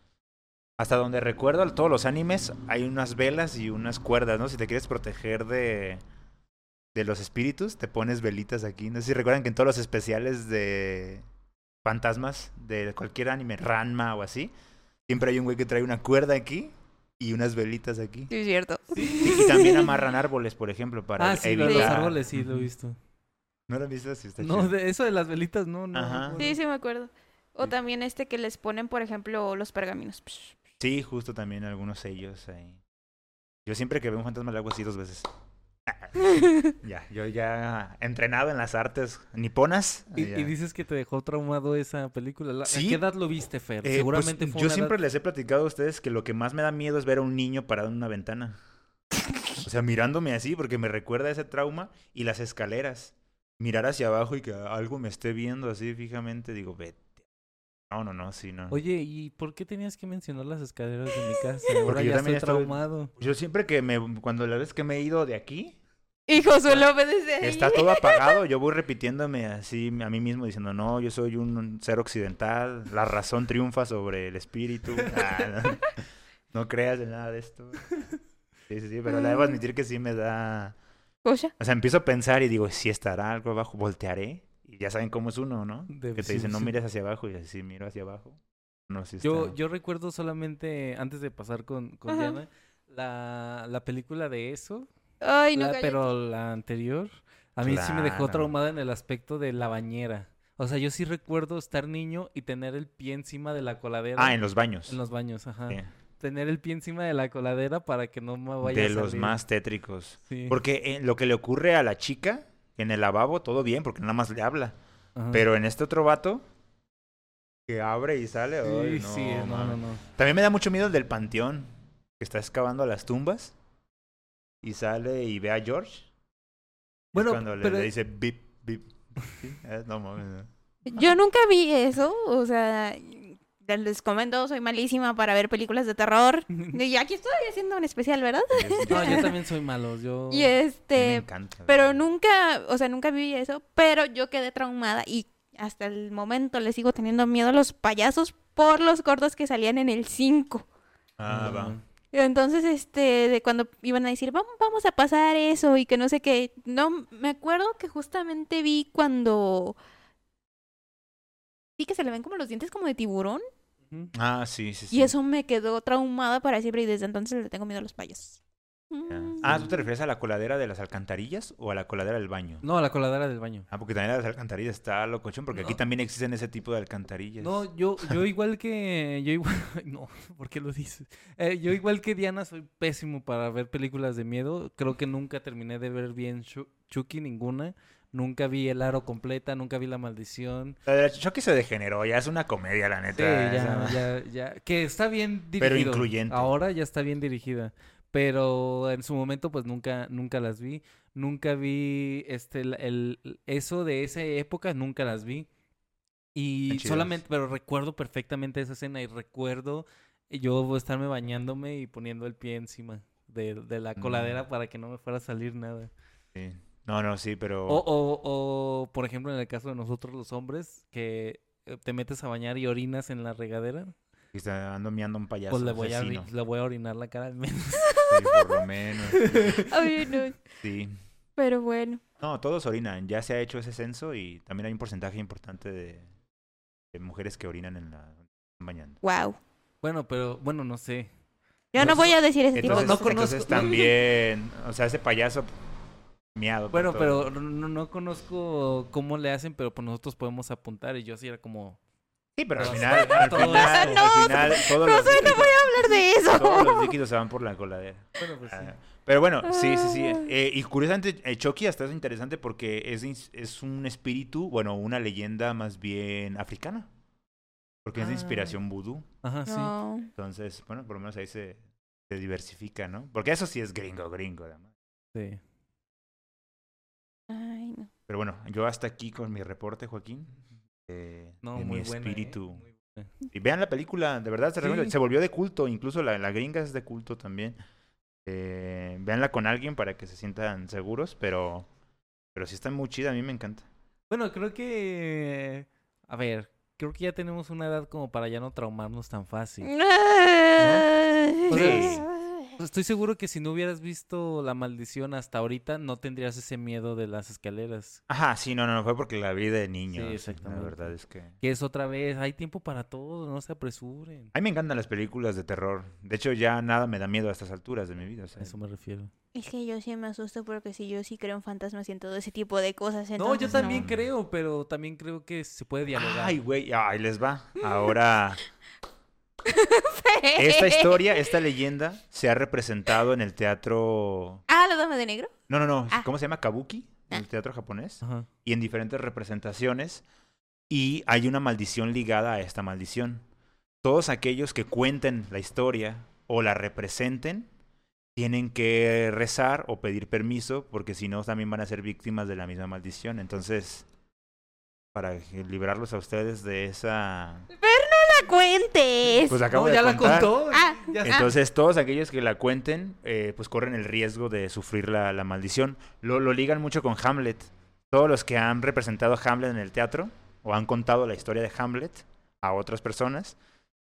Hasta donde recuerdo, todos los animes hay unas velas y unas cuerdas, ¿no? Si te quieres proteger de, de los espíritus, te pones velitas aquí. No sé si recuerdan que en todos los especiales de fantasmas de cualquier anime, Ranma o así, siempre hay un güey que trae una cuerda aquí y unas velitas aquí. Sí, es cierto. Sí, y también amarran árboles, por ejemplo, para Ah, sí, evitar... los árboles sí lo he visto. ¿No lo has visto? Sí, está No, de eso de las velitas no, no. Ajá. Sí, sí me acuerdo. O también este que les ponen, por ejemplo, los pergaminos. Sí, justo también algunos sellos ahí. Yo siempre que veo un fantasma le hago así dos veces. Ya, yo ya entrenado en las artes niponas. Y, y dices que te dejó traumado esa película. La- ¿A Sí. qué edad lo viste, Fer? Eh, pues, Seguramente fue yo una siempre edad- les he platicado a ustedes que lo que más me da miedo es ver a un niño parado en una ventana. O sea, mirándome así porque me recuerda ese trauma y las escaleras. Mirar hacia abajo y que algo me esté viendo así fijamente, digo, vete. No, no, no, sí, no. Oye, ¿y por qué tenías que mencionar las escaleras de mi casa? Ahora Porque yo ya también estoy estoy- traumado. Yo siempre que me, cuando la vez que me he ido de aquí, Hijo, solo obedece ahí. Está todo apagado, yo voy repitiéndome así a mí mismo diciendo, no, yo soy un ser occidental, la razón triunfa sobre el espíritu. Ah, no, no creas en nada de esto. Sí, sí, sí, pero la debo admitir que sí me da... Cosa. O sea, empiezo a pensar y digo, si estará algo abajo, voltearé. Y ya saben cómo es uno, ¿no? De- que te sí, dicen, no sí. mires hacia abajo y así miro hacia abajo. No, sí está. Yo, yo recuerdo solamente, antes de pasar con, con. Diana, la, la película de eso, Ay, no, la- pero la anterior, a mí sí me dejó traumada en el aspecto de la bañera. O sea, yo sí recuerdo estar niño y tener el pie encima de la coladera. Ah, en los baños. en los baños, ajá. Sí. Tener el pie encima de la coladera para que no me vaya De a los salir. más tétricos. Sí. Porque eh, lo que le ocurre a la chica en el lavabo, todo bien, porque nada más le habla. Ajá. Pero en este otro vato, que abre y sale. ay, Sí, no, sí, no, no, no. También me da mucho miedo el del panteón, que está excavando las tumbas y sale y ve a George. Es Bueno, cuando le, pero- le dice bip, bip. Sí, eh, no mames. Yo nunca vi eso, o sea, les comento, soy malísima para ver películas de terror. Y aquí estoy haciendo un especial, ¿verdad? No, yo también soy malo. Yo... Y mí me este, encanta. pero nunca, o sea, nunca vi eso, pero yo quedé traumada y hasta el momento le sigo teniendo miedo a los payasos por los cortos que salían en el 5. Ah, va. Entonces, este, de cuando iban a decir, vamos, vamos a pasar eso y que no sé qué, no, me acuerdo que justamente vi cuando vi que se le ven como los dientes como de tiburón. Ah, sí, sí, sí. y eso me quedó traumada para siempre y desde entonces le tengo miedo a los payasos. Ya. Mm. Ah, ¿tú te refieres a la coladera de las alcantarillas o a la coladera del baño? No, la coladera del baño. Ah, porque también las alcantarillas está locochón, porque aquí también existen ese tipo de alcantarillas. No, yo, yo igual que. Yo igual. No, ¿por qué lo dices? Eh, yo igual que Diana soy pésimo para ver películas de miedo. Creo que nunca terminé de ver bien Chu- Chucky, ninguna. Nunca vi El Aro completa, nunca vi La Maldición. La de Chucky se degeneró, ya es una comedia, la Sí, neta. ya, esa- ya, ya. Que está bien dirigida. Pero incluyente. Ahora ya está bien dirigida. Pero en su momento, pues nunca, nunca las vi. Nunca vi este el, el- eso de esa época, nunca las vi. Y solamente, pero recuerdo perfectamente esa escena y recuerdo yo estarme bañándome y poniendo el pie encima de, de la coladera Mm. para que no me fuera a salir nada. Sí. No, no, sí, pero... O, o, o, por ejemplo, en el caso de nosotros los hombres, que eh, te metes a bañar y orinas en la regadera, Y está ando miando un payaso pues le voy, a, ori- asesino. le voy a orinar la cara al menos. Sí, por lo menos. Ay, no. Sí. Pero bueno. No, todos orinan. Ya se ha hecho ese censo y también hay un porcentaje importante de, de mujeres que orinan en la bañando. Wow. bueno, pero, bueno, no sé. Yo No, no voy a decir ese tipo de cosas. entonces también, o sea, ese payaso miado. Bueno, pero no, no conozco cómo le hacen, pero pues nosotros podemos apuntar y yo así era como... Sí, pero al final, al todo final, eso. al final, todos, No los no voy a hablar de eso. todos los líquidos se van por la coladera. Bueno, pues sí. Ah, Pero bueno, sí, sí, sí. Ah. Eh, y curiosamente, eh, Chucky hasta es interesante porque es, es un espíritu, bueno, una leyenda más bien africana. Porque es de Ah. inspiración vudú. Ajá, sí. No. Entonces, bueno, por lo menos ahí se, se diversifica, ¿no? Porque eso sí es gringo, gringo, además. Sí. Ay, no. Pero bueno, yo hasta aquí con mi reporte, Joaquín. eh, No, de muy mi buena, ¿eh? espíritu. Muy buena. Y vean la película, de verdad se. Sí. Se volvió de culto, incluso la, la gringa es de culto también. Eh, véanla con alguien para que se sientan seguros, pero, pero sí está muy chida, a mí me encanta. Bueno, creo que... A ver, creo que ya tenemos una edad como para ya no traumarnos tan fácil. Ay. O sea, Sí. Estoy seguro que si no hubieras visto La Maldición hasta ahorita, no tendrías ese miedo de las escaleras. Ajá, sí, no, no, no, fue porque la vi de niño. Sí, exactamente. La verdad es que... Que es otra vez, hay tiempo para todo, no se apresuren. A mí me encantan las películas de terror. De hecho, ya nada me da miedo a estas alturas de mi vida. o sea, A eso me refiero. Es que yo sí me asusto porque si yo sí creo en fantasmas y en todo ese tipo de cosas. No, yo también no. creo, pero también creo que se puede dialogar. Ay, güey, ahí les va. Ahora, esta historia, esta leyenda, se ha representado en el teatro... Ah, la dama de negro. No, no, no. Ah. ¿Cómo se llama? Kabuki, en Ah. el teatro japonés. Ajá. y en diferentes representaciones y hay una maldición ligada a esta maldición. Todos aquellos que cuenten la historia o la representen tienen que rezar o pedir permiso porque si no también van a ser víctimas de la misma maldición. Entonces, para librarlos a ustedes de esa... ¡La cuentes! Pues acabo No, de ya la contó. Ah, ya ah. Entonces, todos aquellos que la cuenten, eh, pues corren el riesgo de sufrir la, la maldición. Lo, lo ligan mucho con Hamlet. Todos los que han representado a Hamlet en el teatro o han contado la historia de Hamlet a otras personas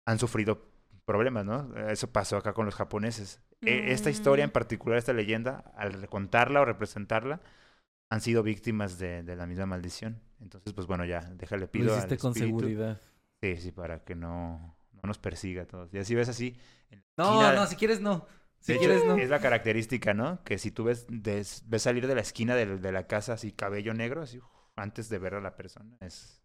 han sufrido problemas, ¿no? Eso pasó acá con los japoneses. Eh, esta historia en Mm. particular, esta leyenda, al contarla o representarla, han sido víctimas de, de la misma maldición. Entonces, pues bueno, ya, déjale pido Lo al hiciste con espíritu. seguridad. Sí, sí, para que no, no nos persiga a todos. Y así ves así. en la No, esquina- no, si quieres no. Si de hecho, quieres no. es la característica, ¿no? Que si tú ves, des- ves salir de la esquina de, la casa así, cabello negro, así, uf, antes de ver a la persona, es...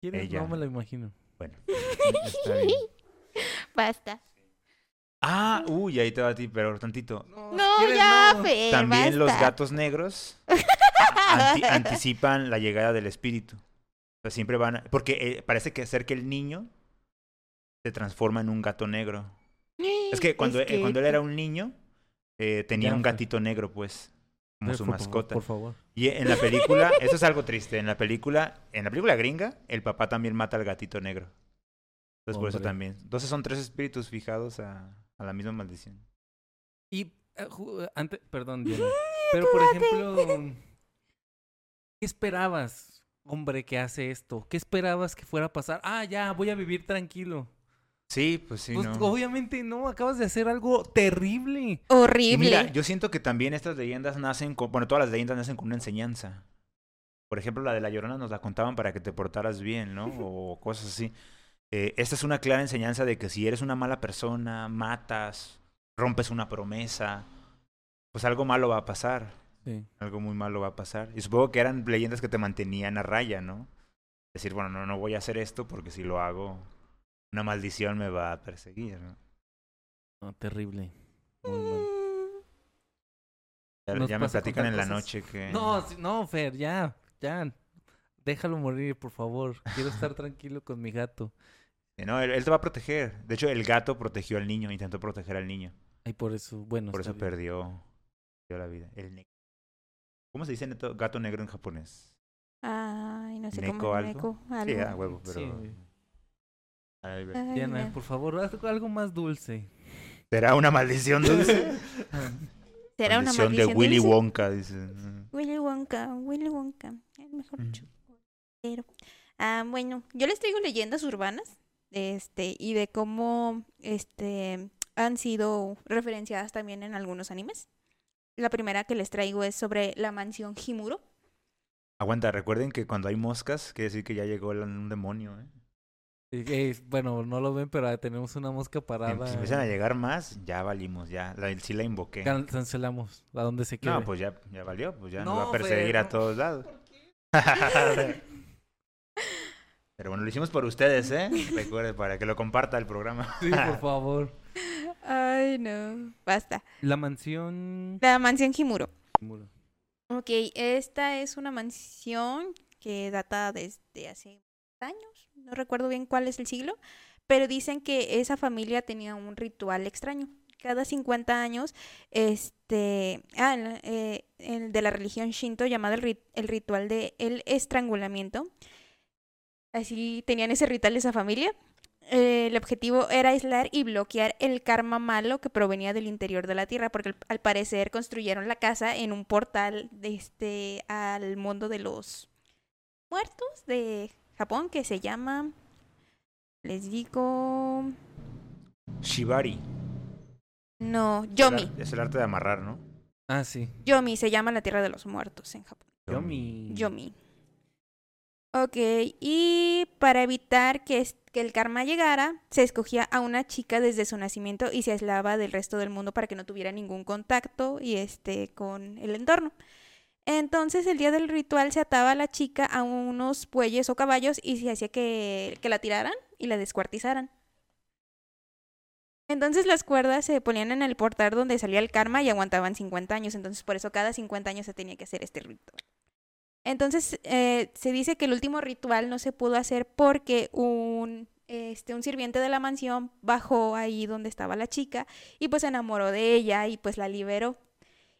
¿Quieres? ella. No me lo imagino. Bueno, está bien. Basta. Ah, uy, ahí te va a ti, pero tantito. No, ya, Fer, También los gatos negros anti- anticipan la llegada del espíritu. Siempre van... a- porque eh, parece que ser que el niño se transforma en un gato negro. Es que cuando, eh, cuando él era un niño, eh, tenía Ya, un gatito negro, pues, como su por mascota. Por favor. Y en la película, eso es algo triste. En la película, en la película gringa, el papá también mata al gatito negro. Entonces, por eso también. Entonces son tres espíritus fijados a, a la misma maldición. Y antes, perdón, Diana. Pero por ejemplo, ¿qué esperabas, hombre, que hace esto? ¿Qué esperabas que fuera a pasar? Ah, ya, voy a vivir tranquilo. Sí, pues sí, pues no. obviamente no, acabas de hacer algo terrible. Y Horrible. mira, yo siento que también estas leyendas nacen con, bueno, todas las leyendas nacen con una enseñanza. Por ejemplo, la de la Llorona nos la contaban para que te portaras bien, ¿no? O cosas así. Eh, esta es una clara enseñanza de que si eres una mala persona, matas, rompes una promesa, pues algo malo va a pasar. Sí. Algo muy malo va a pasar. Y supongo que eran leyendas que te mantenían a raya, ¿no? Decir, bueno, no, no voy a hacer esto porque si lo hago, una maldición me va a perseguir, ¿no? No, terrible. Muy mal. Ya, me platican en la noche que... No, no, Fer, ya, ya. Déjalo morir, por favor. Quiero estar tranquilo con mi gato. No, él, él te va a proteger. De hecho, el gato protegió al niño, intentó proteger al niño. Ay, por eso, bueno. Por eso bien. perdió, perdió la vida. El ¿Cómo se dice neto- gato negro en japonés? Ay, no sé ¿Neko cómo algo? Neko Sí, algo. a huevo, pero... Sí. Ay, Diana, no. por favor, haz algo más dulce. ¿Será una maldición dulce? Será una maldición de Willy dulce? Wonka, dice. Mm. Willy Wonka, Willy Wonka, el mejor chocolate. Ah, bueno, yo les traigo leyendas urbanas, este, y de cómo, este, han sido referenciadas también en algunos animes. La primera que les traigo es sobre la mansión Himuro. Aguanta, recuerden que cuando hay moscas, quiere decir que ya llegó el- un demonio, ¿eh? Bueno, no lo ven, pero tenemos una mosca parada. si empiezan a llegar más, ya valimos, ya. La, sí la invoqué. Can- cancelamos a donde se quede. No, pues ya, ya valió, pues ya nos va a perseguir a todos lados. Pero bueno, lo hicimos por ustedes, ¿eh? Recuerden, para que lo comparta el programa. Sí, por favor. Ay, no. Basta. La mansión. La mansión Himuro. Muro. Ok, esta es una mansión que data desde hace años, no recuerdo bien cuál es el siglo, pero dicen que esa familia tenía un ritual extraño. Cada 50 años, este, ah, eh, el de la religión Shinto llamado el, rit- el ritual de el estrangulamiento. Así tenían ese ritual esa familia. Eh, el objetivo era aislar y bloquear el karma malo que provenía del interior de la tierra, porque al, parecer construyeron la casa en un portal de este al mundo de los muertos de Japón que se llama, les digo, Shibari. no, Es el Yomi. Es el arte de amarrar, ¿no? Ah, sí. Yomi se llama la tierra de los muertos en Japón. Yomi. Yomi. Ok, y para evitar que, el karma llegara, se escogía a una chica desde su nacimiento y se aislaba del resto del mundo para que no tuviera ningún contacto y este con el entorno. Entonces, el día del ritual se ataba a la chica a unos bueyes o caballos y se hacía que, que la tiraran y la descuartizaran. Entonces las cuerdas se ponían en el portal donde salía el karma y aguantaban 50 años. Entonces por eso cada 50 años se tenía que hacer este ritual. Entonces eh, se dice que el último ritual no se pudo hacer porque un, este, un sirviente de la mansión bajó ahí donde estaba la chica y pues se enamoró de ella y pues la liberó.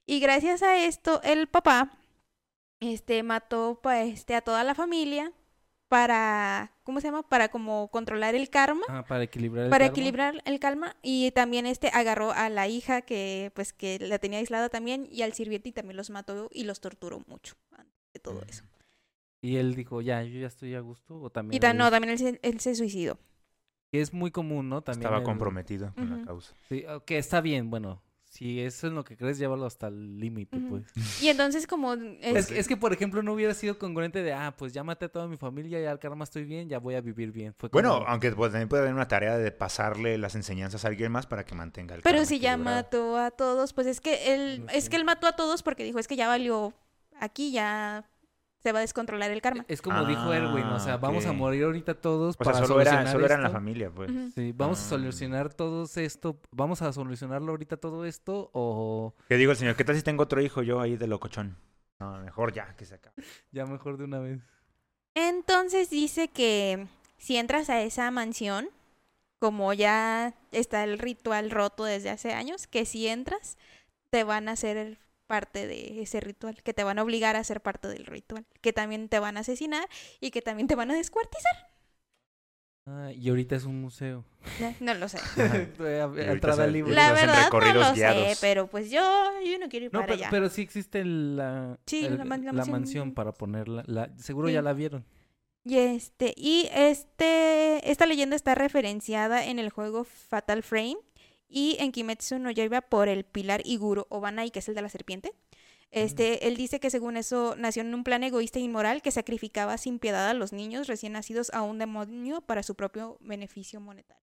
Y gracias a esto el papá este, mató pa- este, a toda la familia para, ¿cómo se llama? Para como controlar el karma Ah, para equilibrar el para karma. equilibrar el calma y también este agarró a la hija que pues que la tenía aislada también y al sirviente y también los mató y los torturó mucho de todo eso. Y él dijo, ya, yo ya estoy a gusto. O también. Y ta- él- no, también él se, él se suicidó. que es muy común, ¿no? También Estaba comprometido con la causa. Sí, que está bien, bueno. Si eso es lo que crees, llévalo hasta el límite, pues. Y entonces como Es, es- que- es que, por ejemplo, no hubiera sido congruente de, ah, pues ya maté a toda mi familia, ya al karma estoy bien, ya voy a vivir bien. Fue Bueno, como- aunque pues, también puede haber una tarea de pasarle las enseñanzas a alguien más para que mantenga el pero karma si ya mató a todos, pues es que él No es sé. que él mató a todos porque dijo, es que ya valió aquí ya se va a descontrolar el karma. Es como dijo Erwin, o sea, Ah, vamos a morir ahorita todos O sea, para solo era, solucionar solo era en la familia, pues. Sí, vamos a Ah. solucionar todo esto, vamos a solucionarlo ahorita todo esto o ¿Qué digo el señor? ¿Qué tal si tengo otro hijo yo ahí de locochón? No, mejor ya, que se acabe. ya mejor de una vez. Entonces dice que si entras a esa mansión, como ya está el ritual roto desde hace años, que si entras, te van a hacer parte de ese ritual, que te van a obligar a ser parte del ritual, que también te van a asesinar y que también te van a descuartizar. Ah, y ahorita es un museo. No, no lo sé. Entrada libre. La- verdad no recorridos lo sé, guiados. pero pues yo, yo no quiero ir No, para pero, allá. pero sí existe la, Sí, el- la man- la la mansión. mansión para ponerla. La, seguro Sí. ya la vieron. Y este, y este, esta leyenda está referenciada en el juego Fatal Frame y en Kimetsu no Yaiba por el pilar Iguro Obanai, que es el de la serpiente. Este, él dice que según eso nació en un plan egoísta e inmoral que sacrificaba sin piedad a los niños recién nacidos a un demonio para su propio beneficio monetario.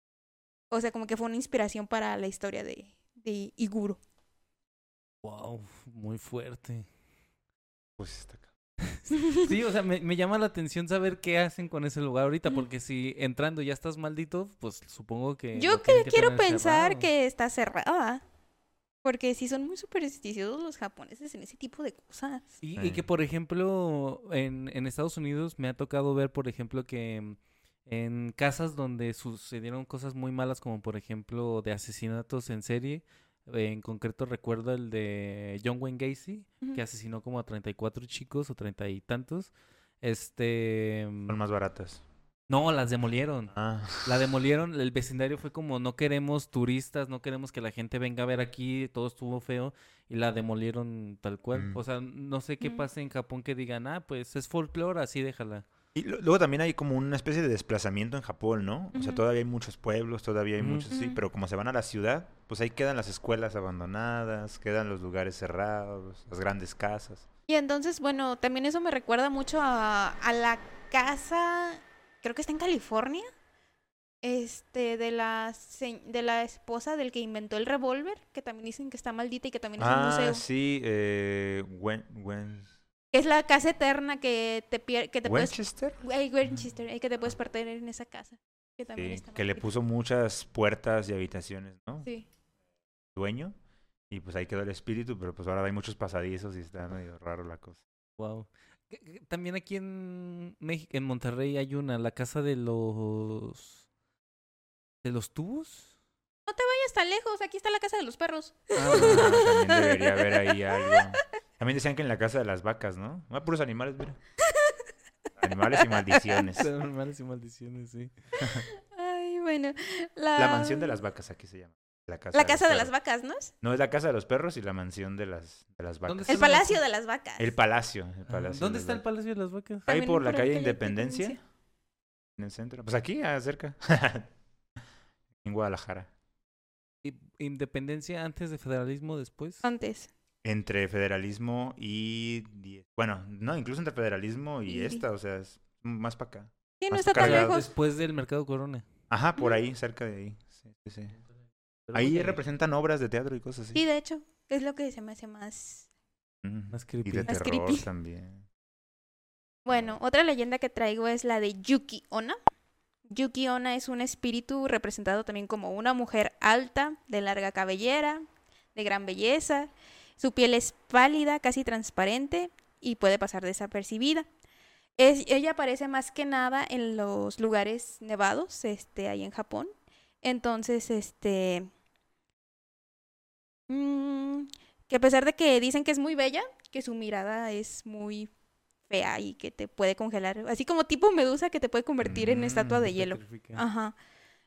O sea, como que fue una inspiración para la historia de, de Iguro. Wow, muy fuerte. Pues está acá. Sí, o sea, me, me llama la atención saber qué hacen con ese lugar ahorita, porque si entrando ya estás maldito, pues supongo que... Yo que quiero pensar cerrado. que está cerrada. Porque sí son muy supersticiosos los japoneses en ese tipo de cosas. Y, Sí. y que, por ejemplo, en, en Estados Unidos me ha tocado ver, por ejemplo, que en casas donde sucedieron cosas muy malas, como por ejemplo de asesinatos en serie, en concreto recuerdo el de John Wayne Gacy, que asesinó como a 34 chicos o treinta y tantos. Este... Son más baratas. No, las demolieron. Ah. La demolieron, el vecindario fue como no queremos turistas, no queremos que la gente venga a ver aquí, todo estuvo feo y la demolieron tal cual. Mm. O sea, no sé qué Mm. pasa en Japón que digan, ah, pues es folclore, así déjala. Y lo- luego también hay como una especie de desplazamiento en Japón, ¿no? O sea, todavía hay muchos pueblos, todavía hay muchos, sí, pero como se van a la ciudad, pues ahí quedan las escuelas abandonadas, quedan los lugares cerrados, las grandes casas. Y entonces, bueno, también eso me recuerda mucho a, a la casa, creo que está en California, este, de la, de la esposa del que inventó el revólver, que también dicen que está maldita y que también es un Ah, museo. sí, eh, Es la casa eterna que te pier- que te puedes Winchester. Ay, Winchester, eh, que te puedes perder en esa casa. Que también Sí, está que le puso muchas puertas y habitaciones, ¿no? Sí. Dueño. Y pues ahí quedó el espíritu, pero pues ahora hay muchos pasadizos y está medio raro la cosa. Wow. También aquí en México, en Monterrey hay una, la casa de los... ¿De los tubos? No te vayas tan lejos, aquí está la casa de los perros. Ah, también debería haber ahí algo. También decían que en la casa de las vacas, ¿no? Ah, puros animales, mira. Animales y maldiciones. Animales y maldiciones, sí. Ay, bueno. La, La mansión de las vacas aquí se llama. La casa, La casa de las vacas, ¿no? No, es la casa de los perros y la mansión de las, de las ¿Dónde vacas. El la palacio de las vacas. El palacio. El Ajá. palacio de ¿Dónde está el. Palacio de las Vacas? Ahí por la calle Independencia. Independencia. En el centro. Pues aquí, ah, cerca. en Guadalajara. Independencia antes de federalismo, después. Antes. Entre federalismo y... Bueno, no, incluso entre federalismo y Y- esta, o sea, es más para acá. Sí, no Más está tan lejos. Después del Mercado Corona. Ajá, por ahí, cerca de ahí. Sí, sí, Ahí bueno, representan obras de teatro y cosas así. Sí, de hecho, es lo que se me hace más... Mm, Más Y creepy. de Más terror creepy. también. Bueno, otra leyenda que traigo es la de Yuki Onna. Yuki Onna es un espíritu representado también como una mujer alta, de larga cabellera, de gran belleza. Su piel es pálida, casi transparente y puede pasar desapercibida. Es, ella aparece más que nada en los lugares nevados, este, ahí en Japón. Entonces, este, mm, que a pesar de que dicen que es muy bella, que su mirada es muy fea y que te puede congelar, así como tipo medusa que te puede convertir en estatua de Mm, hielo. Ajá.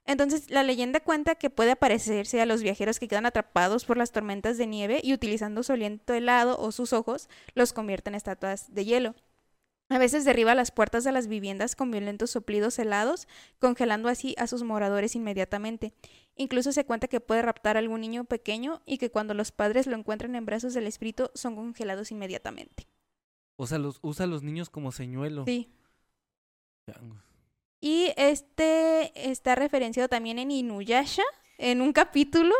Entonces, la leyenda cuenta que puede aparecerse a los viajeros que quedan atrapados por las tormentas de nieve y utilizando su aliento helado o sus ojos, los convierte en estatuas de hielo. A veces derriba las puertas de las viviendas con violentos soplidos helados, congelando así a sus moradores inmediatamente. Incluso se cuenta que puede raptar a algún niño pequeño y que cuando los padres lo encuentran en brazos del espíritu son congelados inmediatamente. O sea, los, usa a los niños como señuelo. Sí. Changos. Y este está referenciado también en Inuyasha. En un capítulo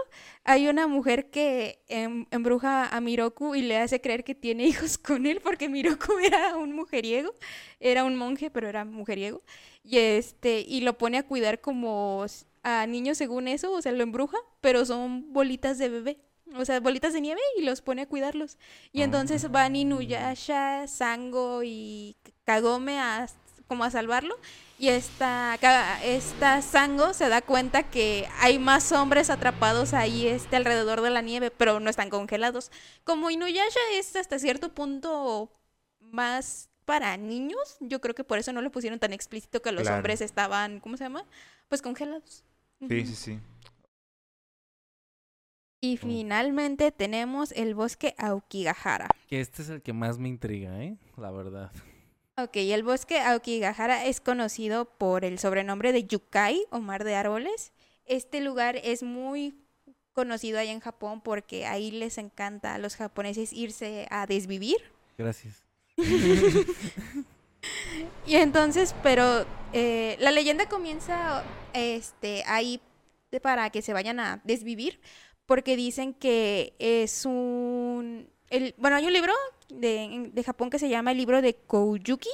hay una mujer que em- embruja a Miroku y le hace creer que tiene hijos con él porque Miroku era un mujeriego, era un monje, pero era mujeriego. Y este y lo pone a cuidar como a niños según eso, o sea, lo embruja, pero son bolitas de bebé. O sea, bolitas de nieve y los pone a cuidarlos. Y entonces van Inuyasha, Sango y Kagome a como a salvarlo y esta, esta Sango se da cuenta que hay más hombres atrapados ahí este, alrededor de la nieve, pero no están congelados. Como Inuyasha es hasta cierto punto más para niños, yo creo que por eso no lo pusieron tan explícito que los Claro. hombres estaban, ¿cómo se llama? Pues congelados. Sí, sí, sí. Y finalmente tenemos el bosque Aokigahara. Que este es el que más me intriga, ¿eh? La verdad. Ok, el bosque Aokigahara es conocido por el sobrenombre de Yukai o mar de árboles. Este lugar es muy conocido allá en Japón porque ahí les encanta a los japoneses irse a desvivir. Gracias. Y entonces, pero eh, la leyenda comienza este, ahí para que se vayan a desvivir, porque dicen que es un... el- bueno, hay un libro de, de Japón que se llama el libro de Kouyuki,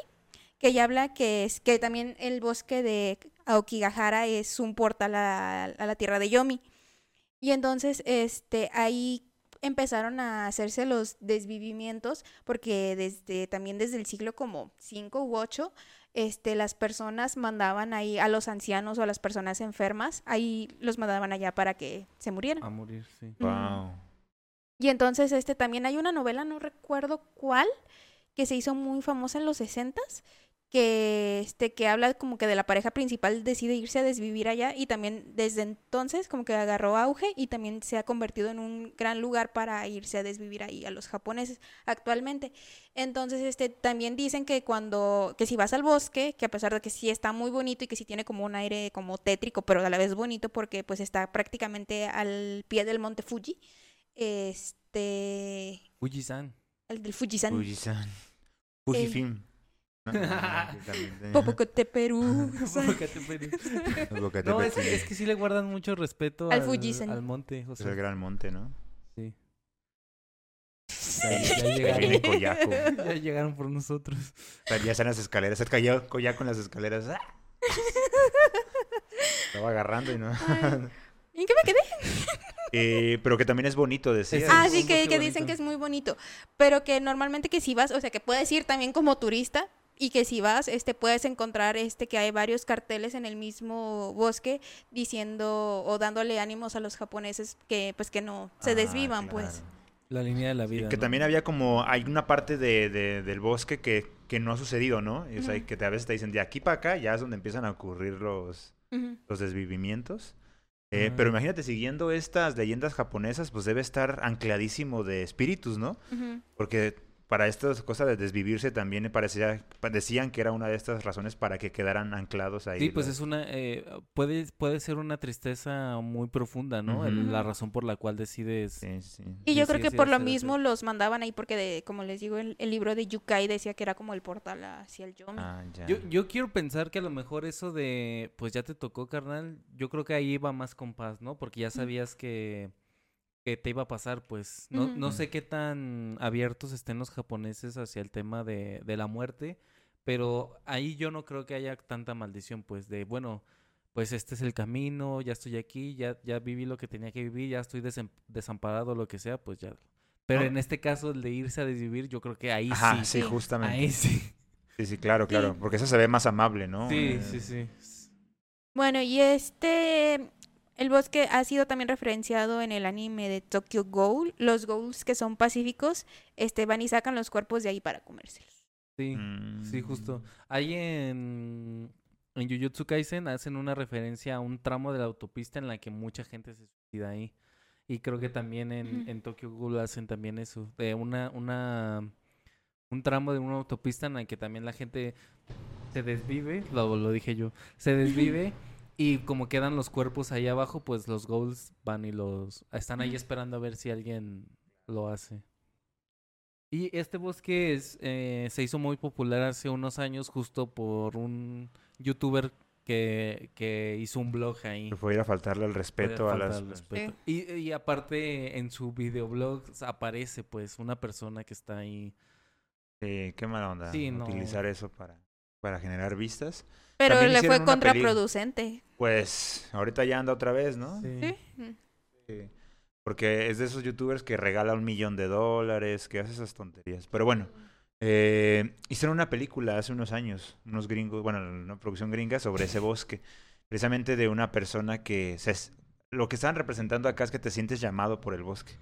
que ya habla que es que también el bosque de Aokigahara es un portal a, a la tierra de Yomi. Y entonces, este, ahí empezaron a hacerse los desvivimientos porque desde también desde el siglo como 5 u 8 este las personas mandaban ahí a los ancianos o a las personas enfermas ahí los mandaban allá para que se murieran A morir, sí. Wow. Y entonces este también hay una novela no recuerdo cuál que se hizo muy famosa en los 60 que este que habla como que de la pareja principal decide irse a desvivir allá y también desde entonces como que agarró auge y también se ha convertido en un gran lugar para irse a desvivir ahí a los japoneses actualmente. Entonces, este también dicen que cuando que si vas al bosque, que a pesar de que sí está muy bonito y que sí tiene como un aire como tétrico, pero a la vez bonito porque pues está prácticamente al pie del monte Fuji. Este Fuji-san. el del Fujisan. Fujisan. Fujifilm. No, no, no, exactamente. Popocote, Perú. Bocate No, es, que sí le guardan mucho respeto Al al, Fuji-san. al monte. O Es el gran monte, ¿no? sí. Ya, llegaron, viene Koyaku. ya llegaron por nosotros. Ya están las escaleras. Se cayó Koyaku en las escaleras. ¡Ah! Estaba agarrando y no. Ay, ¿En qué me quedé? Eh, pero que también es bonito, decía. Ah, sí, que, que dicen que es muy bonito. Pero que normalmente que si vas, o sea, que puedes ir también como turista y que si vas, este, puedes encontrar este que hay varios carteles en el mismo bosque diciendo o dándole ánimos a los japoneses que pues que no se Ah, desvivan, claro. pues. La línea de la vida. que ¿no? también había como, hay una parte de, de- del bosque que, que no ha sucedido, ¿no? O sea, Ujú. que te- a veces te dicen, de aquí para acá ya es donde empiezan a ocurrir los, los desvivimientos. Eh. Pero imagínate, siguiendo estas leyendas japonesas, pues debe estar ancladísimo de espíritus, ¿no? Porque para estas cosas de desvivirse también me parecía, pa- decían que era una de estas razones para que quedaran anclados ahí. Sí, pues es una. eh, puede, puede ser una tristeza muy profunda, ¿no? La razón por la cual decides. Sí, sí. Y yo creo que sí, por lo hacer- mismo los mandaban ahí porque de, como les digo, el, el libro de Yukai decía que era como el portal hacia el Yomi. Ah, ya. Yo, yo quiero pensar que a lo mejor eso de, pues ya te tocó, carnal, yo creo que ahí iba más con paz, ¿no? Porque ya sabías que, que te iba a pasar, pues. No, no sé qué tan abiertos estén los japoneses hacia el tema de, de la muerte, pero ahí yo no creo que haya tanta maldición, pues, de, bueno, pues este es el camino, ya estoy aquí, ya, ya viví lo que tenía que vivir, ya estoy desem- desamparado, lo que sea, pues ya. Pero No. en este caso, el de irse a desvivir, yo creo que ahí Ajá, sí, sí. Sí. justamente. Ahí sí. Sí, sí, claro, claro. Sí. Porque eso se ve más amable, ¿no? Sí, Eh, sí, sí. Bueno, y este, el bosque ha sido también referenciado en el anime de Tokyo Ghoul. Los ghouls que son pacíficos, este, van y sacan los cuerpos de ahí para comérselos. Sí, sí, mm, justo. Ahí en, en Jujutsu Kaisen hacen una referencia a un tramo de la autopista en la que mucha gente se suicida ahí. Y creo que también en, en Tokyo Ghoul hacen también eso. De una, una, un tramo de una autopista en la que también la gente se desvive, lo, lo dije yo, se desvive y como quedan los cuerpos ahí abajo, pues los ghouls van y los están ahí esperando a ver si alguien lo hace. Y este bosque es, eh, se hizo muy popular hace unos años justo por un youtuber que, que hizo un blog ahí. Que pudiera faltarle el respeto a las... Y, y aparte en su videoblog aparece pues una persona que está ahí. Sí, qué mala onda Sí, no. utilizar eso para, para generar vistas. Pero También le fue peli- contraproducente. Pues ahorita ya anda otra vez, ¿no? ¿Sí? Sí. Porque es de esos youtubers que regala un millón de dólares, que hace esas tonterías. Pero bueno, eh, hicieron una película hace unos años, unos gringos, bueno, una producción gringa sobre ese bosque. Precisamente de una persona que... Se, lo que están representando acá es que te sientes llamado por el bosque.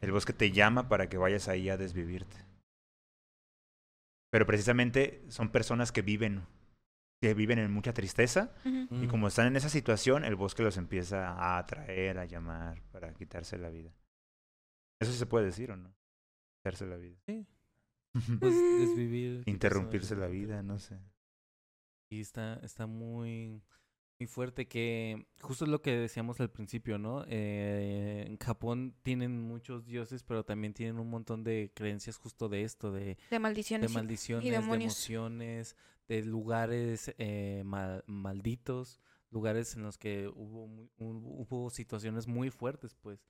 El bosque te llama para que vayas ahí a desvivirte. Pero precisamente son personas que viven, que viven en mucha tristeza y Mm. como están en esa situación, el bosque los empieza a atraer, a llamar para quitarse la vida. Eso se puede decir o no? Quitarse la vida. Sí. Pues, desvivir. Interrumpirse la vida, no sé. Y está, está muy, muy fuerte que justo es lo que decíamos al principio, ¿no? Eh, en Japón tienen muchos dioses, pero también tienen un montón de creencias justo de esto, de, De de maldiciones. sí. maldiciones, de demonios. emociones, de lugares eh, mal- malditos, lugares en los que hubo, muy- hu- hubo situaciones muy fuertes, pues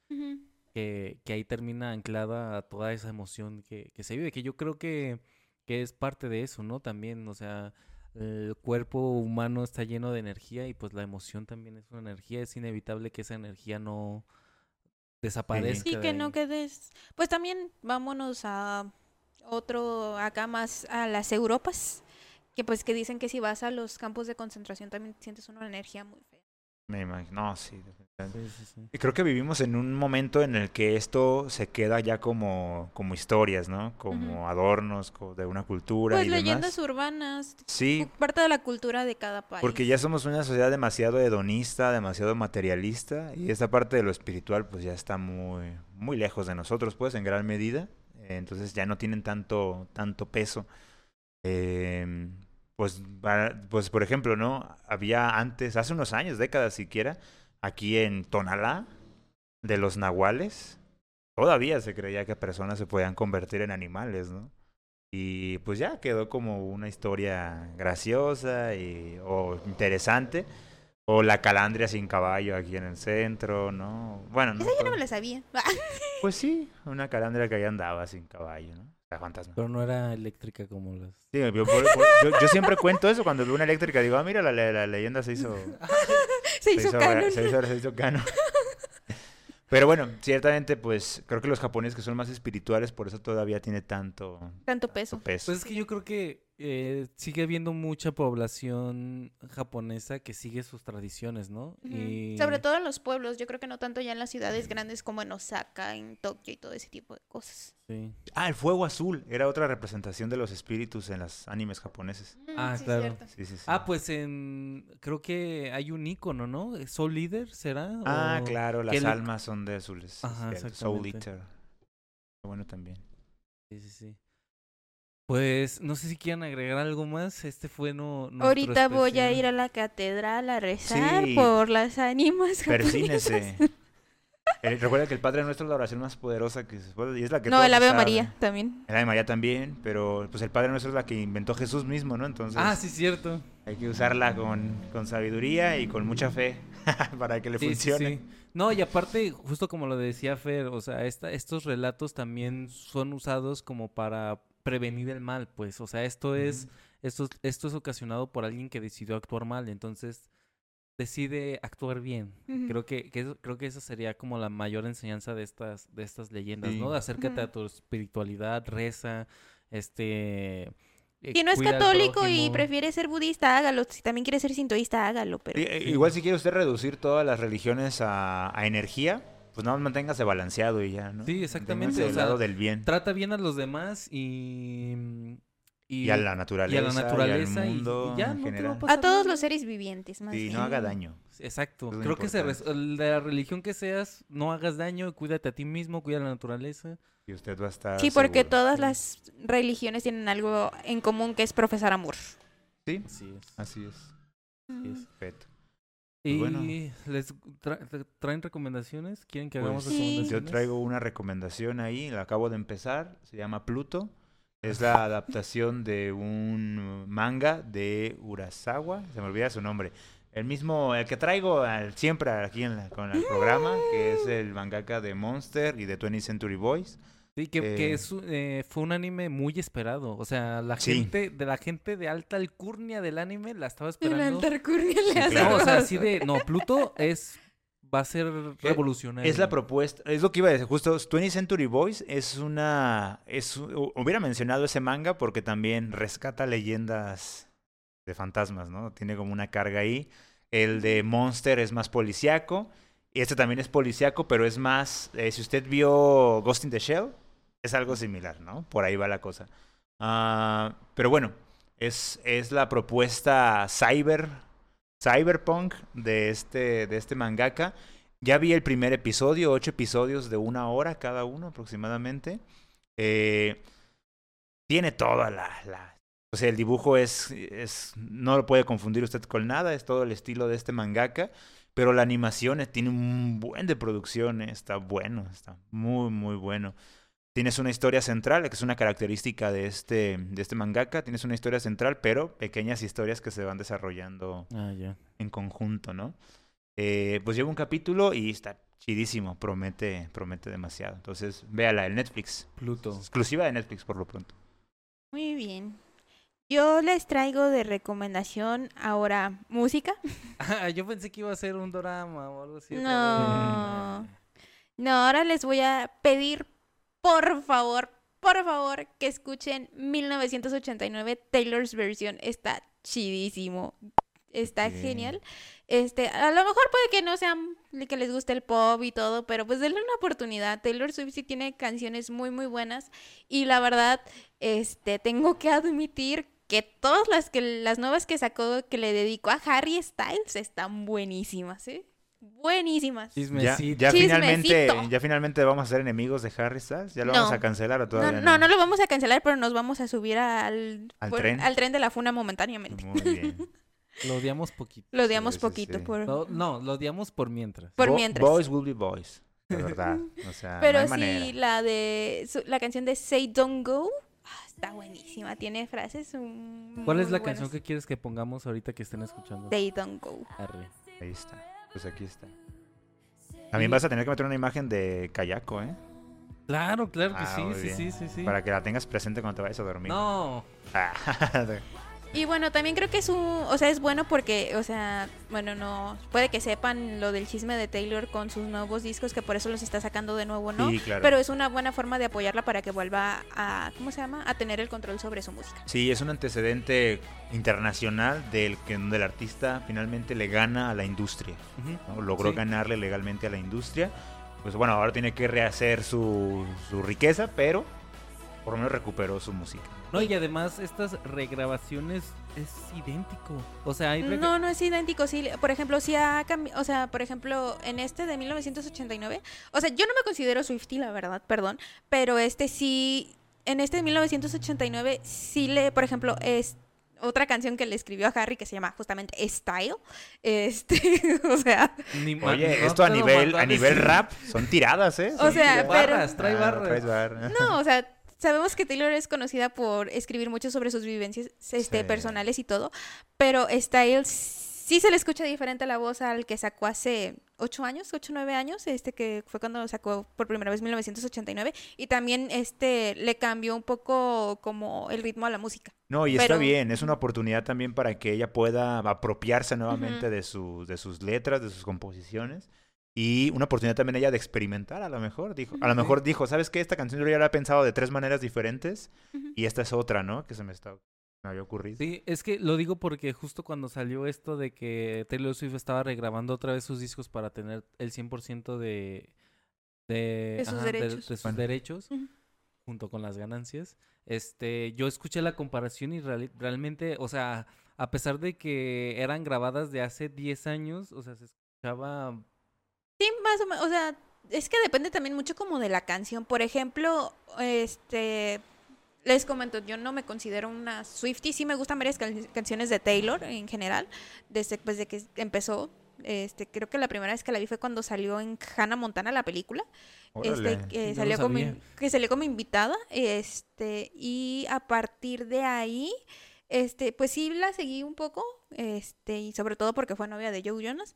que, que ahí termina anclada a toda esa emoción que, que se vive, que yo creo que, que es parte de eso, ¿no? También, o sea, el cuerpo humano está lleno de energía y pues la emoción también es una energía, es inevitable que esa energía no desaparezca. Sí, que no quedes. Pues también vámonos a otro, acá más a las Europas, que pues que dicen que si vas a los campos de concentración también sientes una energía muy fea. Me imagino. No, sí. definitivamente. Sí, sí, sí. Y creo que vivimos en un momento en el que esto se queda ya como, como historias, ¿no? Como adornos co- de una cultura Pues y leyendas demás. urbanas, Sí, parte de la cultura de cada país. porque ya somos una sociedad demasiado hedonista, demasiado materialista y esta parte de lo espiritual pues ya está muy, muy lejos de nosotros, pues en gran medida. Eh, Entonces ya no tienen tanto, tanto peso. Em, pues, pues por ejemplo, ¿no? Había antes, hace unos años, décadas siquiera, aquí en Tonalá, de los nahuales, todavía se creía que personas se podían convertir en animales, ¿no? Y pues ya quedó como una historia graciosa y, o interesante. O la calandria sin caballo aquí en el centro, ¿no? Bueno, no. Esa yo no me la sabía. Pues sí, una calandria que ahí andaba sin caballo, ¿no? Fantasma. Pero no era eléctrica como las... Sí, yo, por- por- yo- yo siempre cuento eso cuando veo una eléctrica. Digo, ah, mira, la, la- la leyenda se hizo. Se hizo rea- canon. se hizo- se hizo canon. Pero bueno, ciertamente, pues creo que los japoneses que son más espirituales, por eso todavía tiene tanto, Tanto tanto peso. peso. Pues es que yo creo que eh, sigue habiendo mucha población japonesa que sigue sus tradiciones, ¿no? Y... Sobre todo en los pueblos, yo creo que no tanto ya en las ciudades grandes como en Osaka, en Tokio y todo ese tipo de cosas. Sí. Ah, el fuego azul era otra representación de los espíritus en los animes japoneses. Ah, sí, claro. cierto. Sí, sí, sí. Ah, pues en... Creo que hay un icono, ¿no? ¿Soul Leader será? Ah, O- claro, las le- almas son de azules. Ajá, Soul. Eater. Qué Bueno, también. Sí, sí, sí. Pues no sé si quieran agregar algo más. Este fue no, Ahorita voy a ir a la catedral a rezar Sí. por las ánimas. Persínese. Eh, recuerda que el Padre Nuestro es la oración más poderosa que se puede, y es la que No, el Ave saben. María también. El Ave María también, pero pues el Padre Nuestro es la que inventó Jesús mismo, ¿no? Entonces Ah, sí, cierto. hay que usarla con, con sabiduría y con mucha fe para que le Sí, sí, funcione. sí. No, y aparte, justo como lo decía Fer, o sea, esta, estos relatos también son usados como para prevenir el mal, pues. O sea, esto es, esto, es- esto es ocasionado por alguien que decidió actuar mal, entonces decide actuar bien. Creo que, que eso- creo que esa sería como la mayor enseñanza de estas, de estas leyendas, Sí. ¿no? Acércate a tu espiritualidad, reza, este... eh, Si no es católico y prefiere ser budista, hágalo. Si también quiere ser sintoísta, hágalo. Pero Sí, Igual si quiere usted reducir todas las religiones a, a energía, pues nada más manténgase balanceado y ya, ¿no? Sí, exactamente, Manténgase o del sea, lado del bien. Trata bien a los demás y... Y a la naturaleza, y a la naturaleza y y, al mundo y ya en no te va general. a pasar a todos nada. los seres vivientes, más Sí, bien. no haga daño. Exacto. Es Creo que se la religión que seas, no hagas daño, cuídate a ti mismo, cuida la naturaleza. Y usted va a estar Sí, porque seguro. todas Sí. las religiones tienen algo en común que es profesar amor. Sí, Así es. así es. así es. Perfecto. Y bueno. les tra- tra- traen recomendaciones, quieren que hagamos Pues, recomendaciones. Yo traigo una recomendación ahí, la acabo de empezar, se llama Pluto. Es la adaptación de un manga de Urasawa, se me olvida su nombre. El mismo, el que traigo al- siempre aquí en la- con el programa, que es el mangaka de Monster y de 20th Century Boys. Sí, que, que eh, es, un- eh, fue un anime muy esperado. O sea, la Sí. gente, de la gente de alta alcurnia del anime la estaba esperando. altarcurnia le Sí, hace claro. No, o sea, así de, no, Pluto es, va a ser revolucionario. Es la propuesta, es lo que iba a decir, justo 20th Century Boys es una, es, hu- hubiera mencionado ese manga porque también rescata leyendas de fantasmas, ¿no? Tiene como una carga ahí. El de Monster es más policiaco. Y este también es policiaco, pero es más, eh, si usted vio Ghost in the Shell, es algo similar, ¿no? Por ahí va la cosa. Ah, pero bueno, es, es la propuesta cyber, cyberpunk de este, de este mangaka. Ya vi el primer episodio, ocho episodios de una hora cada uno aproximadamente. Eh, tiene toda la, la- O sea, el dibujo es, es... No lo puede confundir usted con nada, es todo el estilo de este mangaka. Pero la animación eh, tiene un buen de producción, eh, está bueno, está muy, muy bueno. Tienes una historia central, que es una característica de este, de este mangaka. Tienes una historia central, pero pequeñas historias que se van desarrollando Ah, en conjunto, ¿no? Eh, pues lleva un capítulo y está chidísimo, promete, promete demasiado. Entonces, véala, el Netflix. Pluto. Exclusiva de Netflix por lo pronto. Muy bien. Yo les traigo de recomendación ahora música. Ah, yo pensé que iba a ser un drama o algo así. No. No, ahora les voy a pedir, por favor, por favor, que escuchen 1989 Taylor's versión. Está chidísimo. Está genial. Este, a lo mejor puede que no sean que les guste el pop y todo, pero pues denle una oportunidad. Taylor Swift sí tiene canciones muy muy buenas y la verdad, este, tengo que admitir que todas las que las nuevas que sacó que le dedicó a Harry Styles están buenísimas, ¿eh? Buenísimas. Ya, ya finalmente, ya finalmente vamos a ser enemigos de Harry Styles. Ya lo vamos No. a cancelar o No, todavía no, no lo vamos a cancelar, pero nos vamos a subir al, ¿Al por- tren? al tren de la funa momentáneamente. Muy bien. Lo odiamos poquito. Lo odiamos Sí, poquito sí. por... No, no, lo odiamos por mientras. Por Bo- mientras. Boys will be boys. De verdad. O sea, Pero no hay sí, manera. la de su- la canción de Say Don't Go ah, está buenísima. Tiene frases. mm, ¿Cuál es muy la buenas. canción que quieres que pongamos ahorita que estén escuchando? Say Don't Go. Arre. Ahí está. Pues aquí está. También vas a tener que meter una imagen de Kayako, ¿eh? Claro, claro que Ah, sí, sí, sí, sí, sí. Para que la tengas presente cuando te vayas a dormir. No, Ah, Y bueno, también creo que es un, o sea, es bueno porque, o sea, bueno, no, puede que sepan lo del chisme de Taylor con sus nuevos discos, que por eso los está sacando de nuevo, ¿no? Sí, claro. Pero es una buena forma de apoyarla para que vuelva a, ¿cómo se llama? A tener el control sobre su música. Sí, es un antecedente internacional del que donde el artista finalmente le gana a la industria. ¿no? Logró Sí. ganarle legalmente a la industria. Pues bueno, ahora tiene que rehacer su, su riqueza, pero por lo menos recuperó su música. No, y además estas regrabaciones es idéntico. O sea, hay No, no es idéntico. Sí, por ejemplo, sí ha cambiado. O sea, por ejemplo, en este de 1989. O sea, yo no me considero Swiftie, la verdad, perdón. Pero este sí. En este de 1989, sí le. Por ejemplo, es otra canción que le escribió a Harry que se llama justamente Style. Este. o sea. ni Oye, no esto a nivel, a nivel rap son tiradas, ¿eh? O sea, tiradas. pero- Barras, trae Ah, barras. traes bar. No, o sea. Sabemos que Taylor es conocida por escribir mucho sobre sus vivencias este, Sí. personales y todo, pero Styles sí se le escucha diferente la voz al que sacó hace ocho años, ocho o nueve años, este que fue cuando lo sacó por primera vez en 1989, y también este le cambió un poco como el ritmo a la música. No, y está Pero- bien, es una oportunidad también para que ella pueda apropiarse nuevamente Ujú. de, sus de sus letras, de sus composiciones. Y una oportunidad también ella de experimentar, a lo mejor. Dijo, a lo mejor dijo, ¿sabes qué? Esta canción yo ya la he pensado de tres maneras diferentes. Y esta es otra, ¿no? Que se me, está, me había ocurrido. Sí, es que lo digo porque justo cuando salió esto de que Taylor Swift estaba regrabando otra vez sus discos para tener el 100% de, de, De sus ajá, derechos. de sus Bueno. derechos, junto con las ganancias, este, yo escuché la comparación y realmente, o sea, a pesar de que eran grabadas de hace 10 años, o sea, se escuchaba... Sí, más o menos, o sea, es que depende también mucho como de la canción. Por ejemplo, este, les comento, yo no me considero una Swiftie, sí me gustan varias can- canciones de Taylor en general, desde, pues, de que empezó. Este, creo que la primera vez que la vi fue cuando salió en Hannah Montana la película. Órale. Este, que salió como que salió como invitada, este, y a partir de ahí, este, pues sí la seguí un poco, este, y sobre todo porque fue novia de Joe Jonas,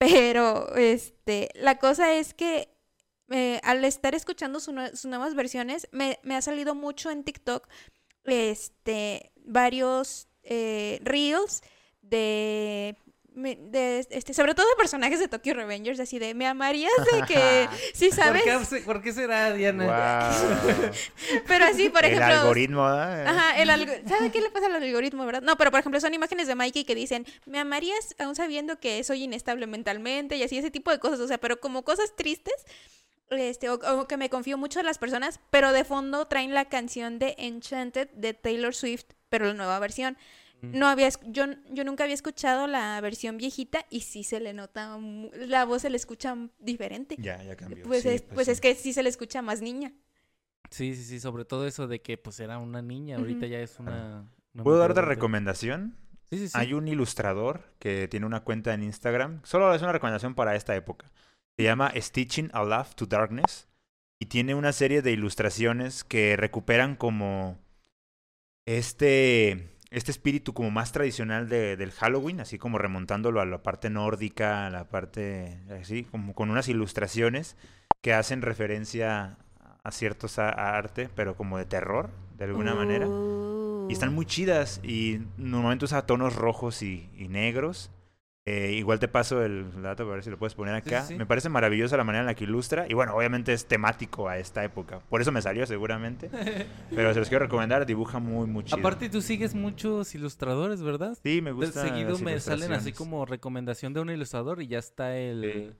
pero este, la cosa es que eh, al estar escuchando sus nuevas versiones, me, me ha salido mucho en TikTok, este, varios eh, reels de me- de este sobre todo de personajes de Tokyo Revengers así de me amarías de que si sabes ¿Por qué, por qué será, Diana? Guau. pero así por El ejemplo algoritmo, ¿eh? Ajá, el algo... ¿Sabe qué le pasa al algoritmo, verdad? No, pero por ejemplo son imágenes de Mikey que dicen, me amarías aún sabiendo que soy inestable mentalmente y así, ese tipo de cosas, o sea, pero como cosas tristes, este, o, o que me confío mucho en las personas, pero de fondo traen la canción de Enchanted de Taylor Swift, pero la nueva versión. No había, yo, yo nunca había escuchado la versión viejita y sí se le nota, la voz se le escucha diferente. Ya, ya cambió. Pues, sí, es, pues sí. es que sí se le escucha más niña. Sí, sí, sí, sobre todo eso de que pues era una niña, ahorita ya es una... ¿Puedo dar otra recomendación? Sí, sí, sí. Hay un ilustrador que tiene una cuenta en Instagram. Solo es una recomendación para esta época. Se llama Stitching a Laugh to Darkness. Y tiene una serie de ilustraciones que recuperan como este, este espíritu como más tradicional de- del Halloween, así como remontándolo a la parte nórdica, a la parte así, como con unas ilustraciones que hacen referencia a ciertos a- a arte, pero como de terror, de alguna manera. Y están muy chidas y normalmente usa tonos rojos y, y negros. Eh, igual te paso el dato para ver si lo puedes poner acá. sí, sí. Me parece maravillosa la manera en la que ilustra. Y bueno, obviamente es temático a esta época. Por eso me salió seguramente. Pero se los quiero recomendar. Dibuja muy, muy chido. Aparte tú sigues muchos ilustradores, ¿verdad? sí, me gusta. seguido me salen así como recomendación de un ilustrador y ya está el...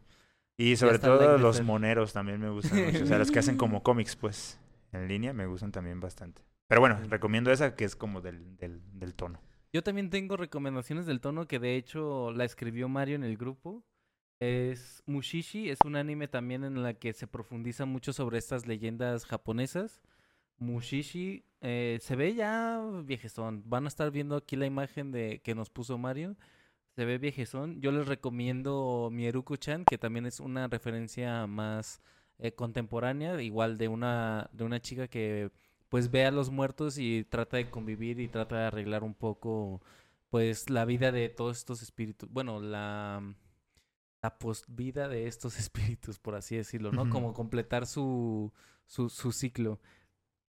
Y sobre todo los moneros también me gustan mucho. O sea, los que hacen como cómics, pues, en línea, me gustan también bastante. Pero bueno, recomiendo esa que es como del, del, del tono. Yo también tengo recomendaciones del tono que de hecho la escribió Mario en el grupo. Es Mushishi, es un anime también en la que se profundiza mucho sobre estas leyendas japonesas. Mushishi eh, se ve ya viejezón. Van a estar viendo aquí la imagen de que nos puso Mario. Se ve viejezón. Yo les recomiendo Mieruko-chan, que también es una referencia más eh, contemporánea, igual de una, de una chica que pues ve a los muertos y trata de convivir y trata de arreglar un poco pues la vida de todos estos espíritus. Bueno, la, la postvida de estos espíritus, por así decirlo, ¿no? Como completar su, su, su ciclo.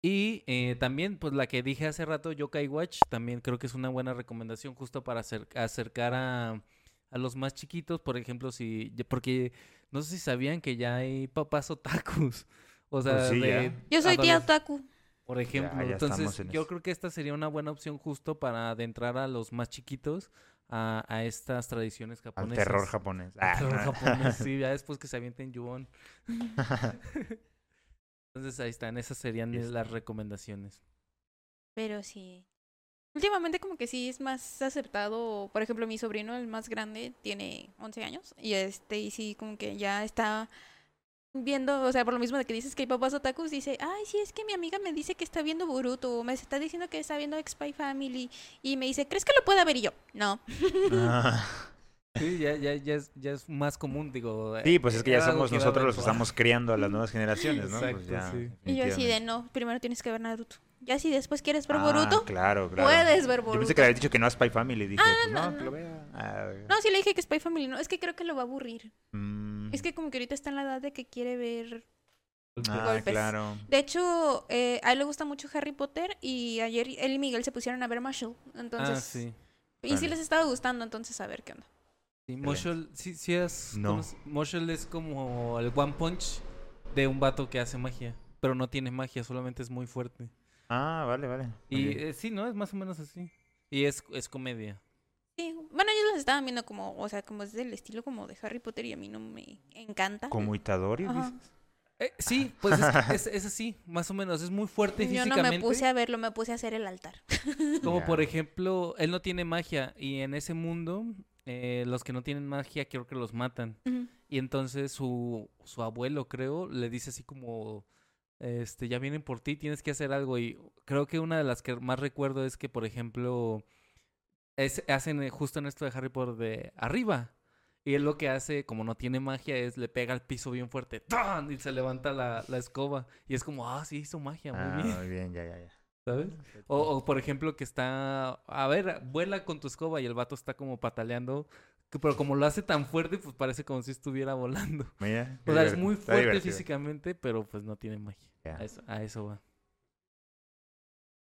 Y eh, también, pues la que dije hace rato, Yokai Watch, también creo que es una buena recomendación justo para acer- acercar a, a los más chiquitos, por ejemplo, si, porque no sé si sabían que ya hay papás otakus. O sea, Pues sí, de ya. Yo soy tía otaku. Por ejemplo, ya entonces en yo eso. creo que esta sería una buena opción justo para adentrar a los más chiquitos a, a estas tradiciones Al japonesas. terror japonés. Al Ah, terror no. japonés, sí, ya después que se avienten Yuon. Entonces ahí están, esas serían las recomendaciones. Pero sí. Últimamente como que sí es más aceptado, por ejemplo, mi sobrino, el más grande, tiene 11 años y este y sí como que ya está viendo, o sea, por lo mismo de que dices que hay papás otakus, dice, "Ay, sí, es que mi amiga me dice que está viendo Boruto, o me está diciendo que está viendo Spy Family" y me dice, "¿Crees que lo pueda ver?" y yo, "No." Ah. Sí, ya, ya, ya, es, ya es más común, digo. Sí, pues es que ya somos que nosotros los que estamos criando a las nuevas generaciones, ¿no? pues Exacto, ya, sí. Y yo así de. "No, primero tienes que ver Naruto." Ya si después quieres ver Ah, Boruto, claro, claro. puedes ver Yo Boruto. pensé que le habías dicho que no a Spy Family. Dije, pues no, no, no. que lo vea. Ah, No, sí le dije que Spy Family no, es que creo que lo va a aburrir. mm, Es que como que ahorita está en la edad de que quiere ver ah, golpes. claro. De hecho, eh, a él le gusta mucho Harry Potter y ayer él y Miguel se pusieron a ver Marshall. Entonces, Ah, sí. y sí Vale. les estaba gustando, entonces a ver qué onda. Sí. Moshul, sí, sí es. No. Moshul es como el One Punch de un vato que hace magia. Pero no tiene magia, solamente es muy fuerte. Ah, vale, vale. Muy Y eh, sí, ¿no? Es más o menos así. Y es, es comedia. Sí, bueno, ellos los estaban viendo como, o sea, como es del estilo como de Harry Potter y a mí no me encanta. ¿Como Itadori, Ajá. dices? Eh, sí, pues es, que es, es así, más o menos. Es muy fuerte Yo no físicamente. me puse a verlo, me puse a hacer el altar. Como por ejemplo, él no tiene magia. Y en ese mundo, eh, los que no tienen magia creo que los matan. Y entonces su, su abuelo, creo, le dice así como, este, ya vienen por ti, tienes que hacer algo. Y creo que una de las que más recuerdo es que, por ejemplo, es, hacen eh, justo en esto de Harry Potter de arriba. Y él lo que hace, como no tiene magia, es le pega al piso bien fuerte ¡tan! y se levanta la, la escoba. Y es como, ah, sí, hizo magia, muy Ah, bien, muy bien, ya, ya, ya. ¿sabes? O, o, por ejemplo, que está, a ver, vuela con tu escoba y el vato está como pataleando. Pero como lo hace tan fuerte, pues parece como si estuviera volando. Mira, O sea, es muy fuerte físicamente, pero pues no tiene magia. A eso, a eso va.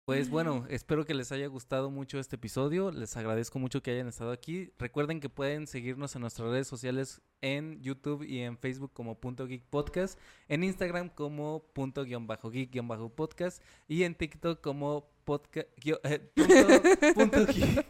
Pues bueno, espero que les haya gustado mucho este episodio. Les agradezco mucho que hayan estado aquí. Recuerden que pueden seguirnos en nuestras redes sociales en YouTube y en Facebook como Punto Geek Podcast, en Instagram como Punto guion bajo Geek guion bajo Podcast y en TikTok como podcast punto, punto geek,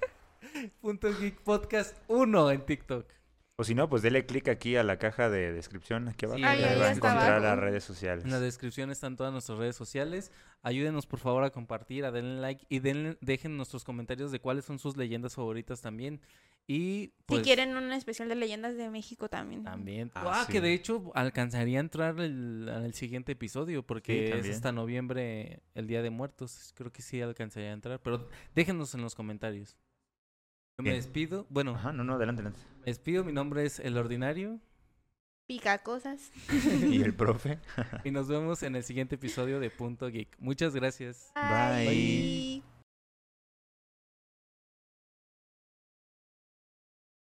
punto Geek Podcast 1 en TikTok. O si no, pues dele clic aquí a la caja de descripción aquí abajo. Sí, y ahí, ahí va a encontrar abajo. las redes sociales. En la descripción están todas nuestras redes sociales. Ayúdenos por favor a compartir, a denle like y denle- dejen nuestros comentarios de cuáles son sus leyendas favoritas también. Y pues, si quieren un especial de leyendas de México también. también. Ah, Ah, que de hecho alcanzaría a entrar el, en el siguiente episodio porque es hasta noviembre el Día de Muertos. Creo que sí alcanzaría a entrar, pero déjenos en los comentarios. Yo me despido. Bueno, Ajá, no, no, adelante, adelante. Me despido. Mi nombre es El Ordinario Pica cosas. Y el profe. y nos vemos en el siguiente episodio de Punto Geek. Muchas gracias. Bye. Bye.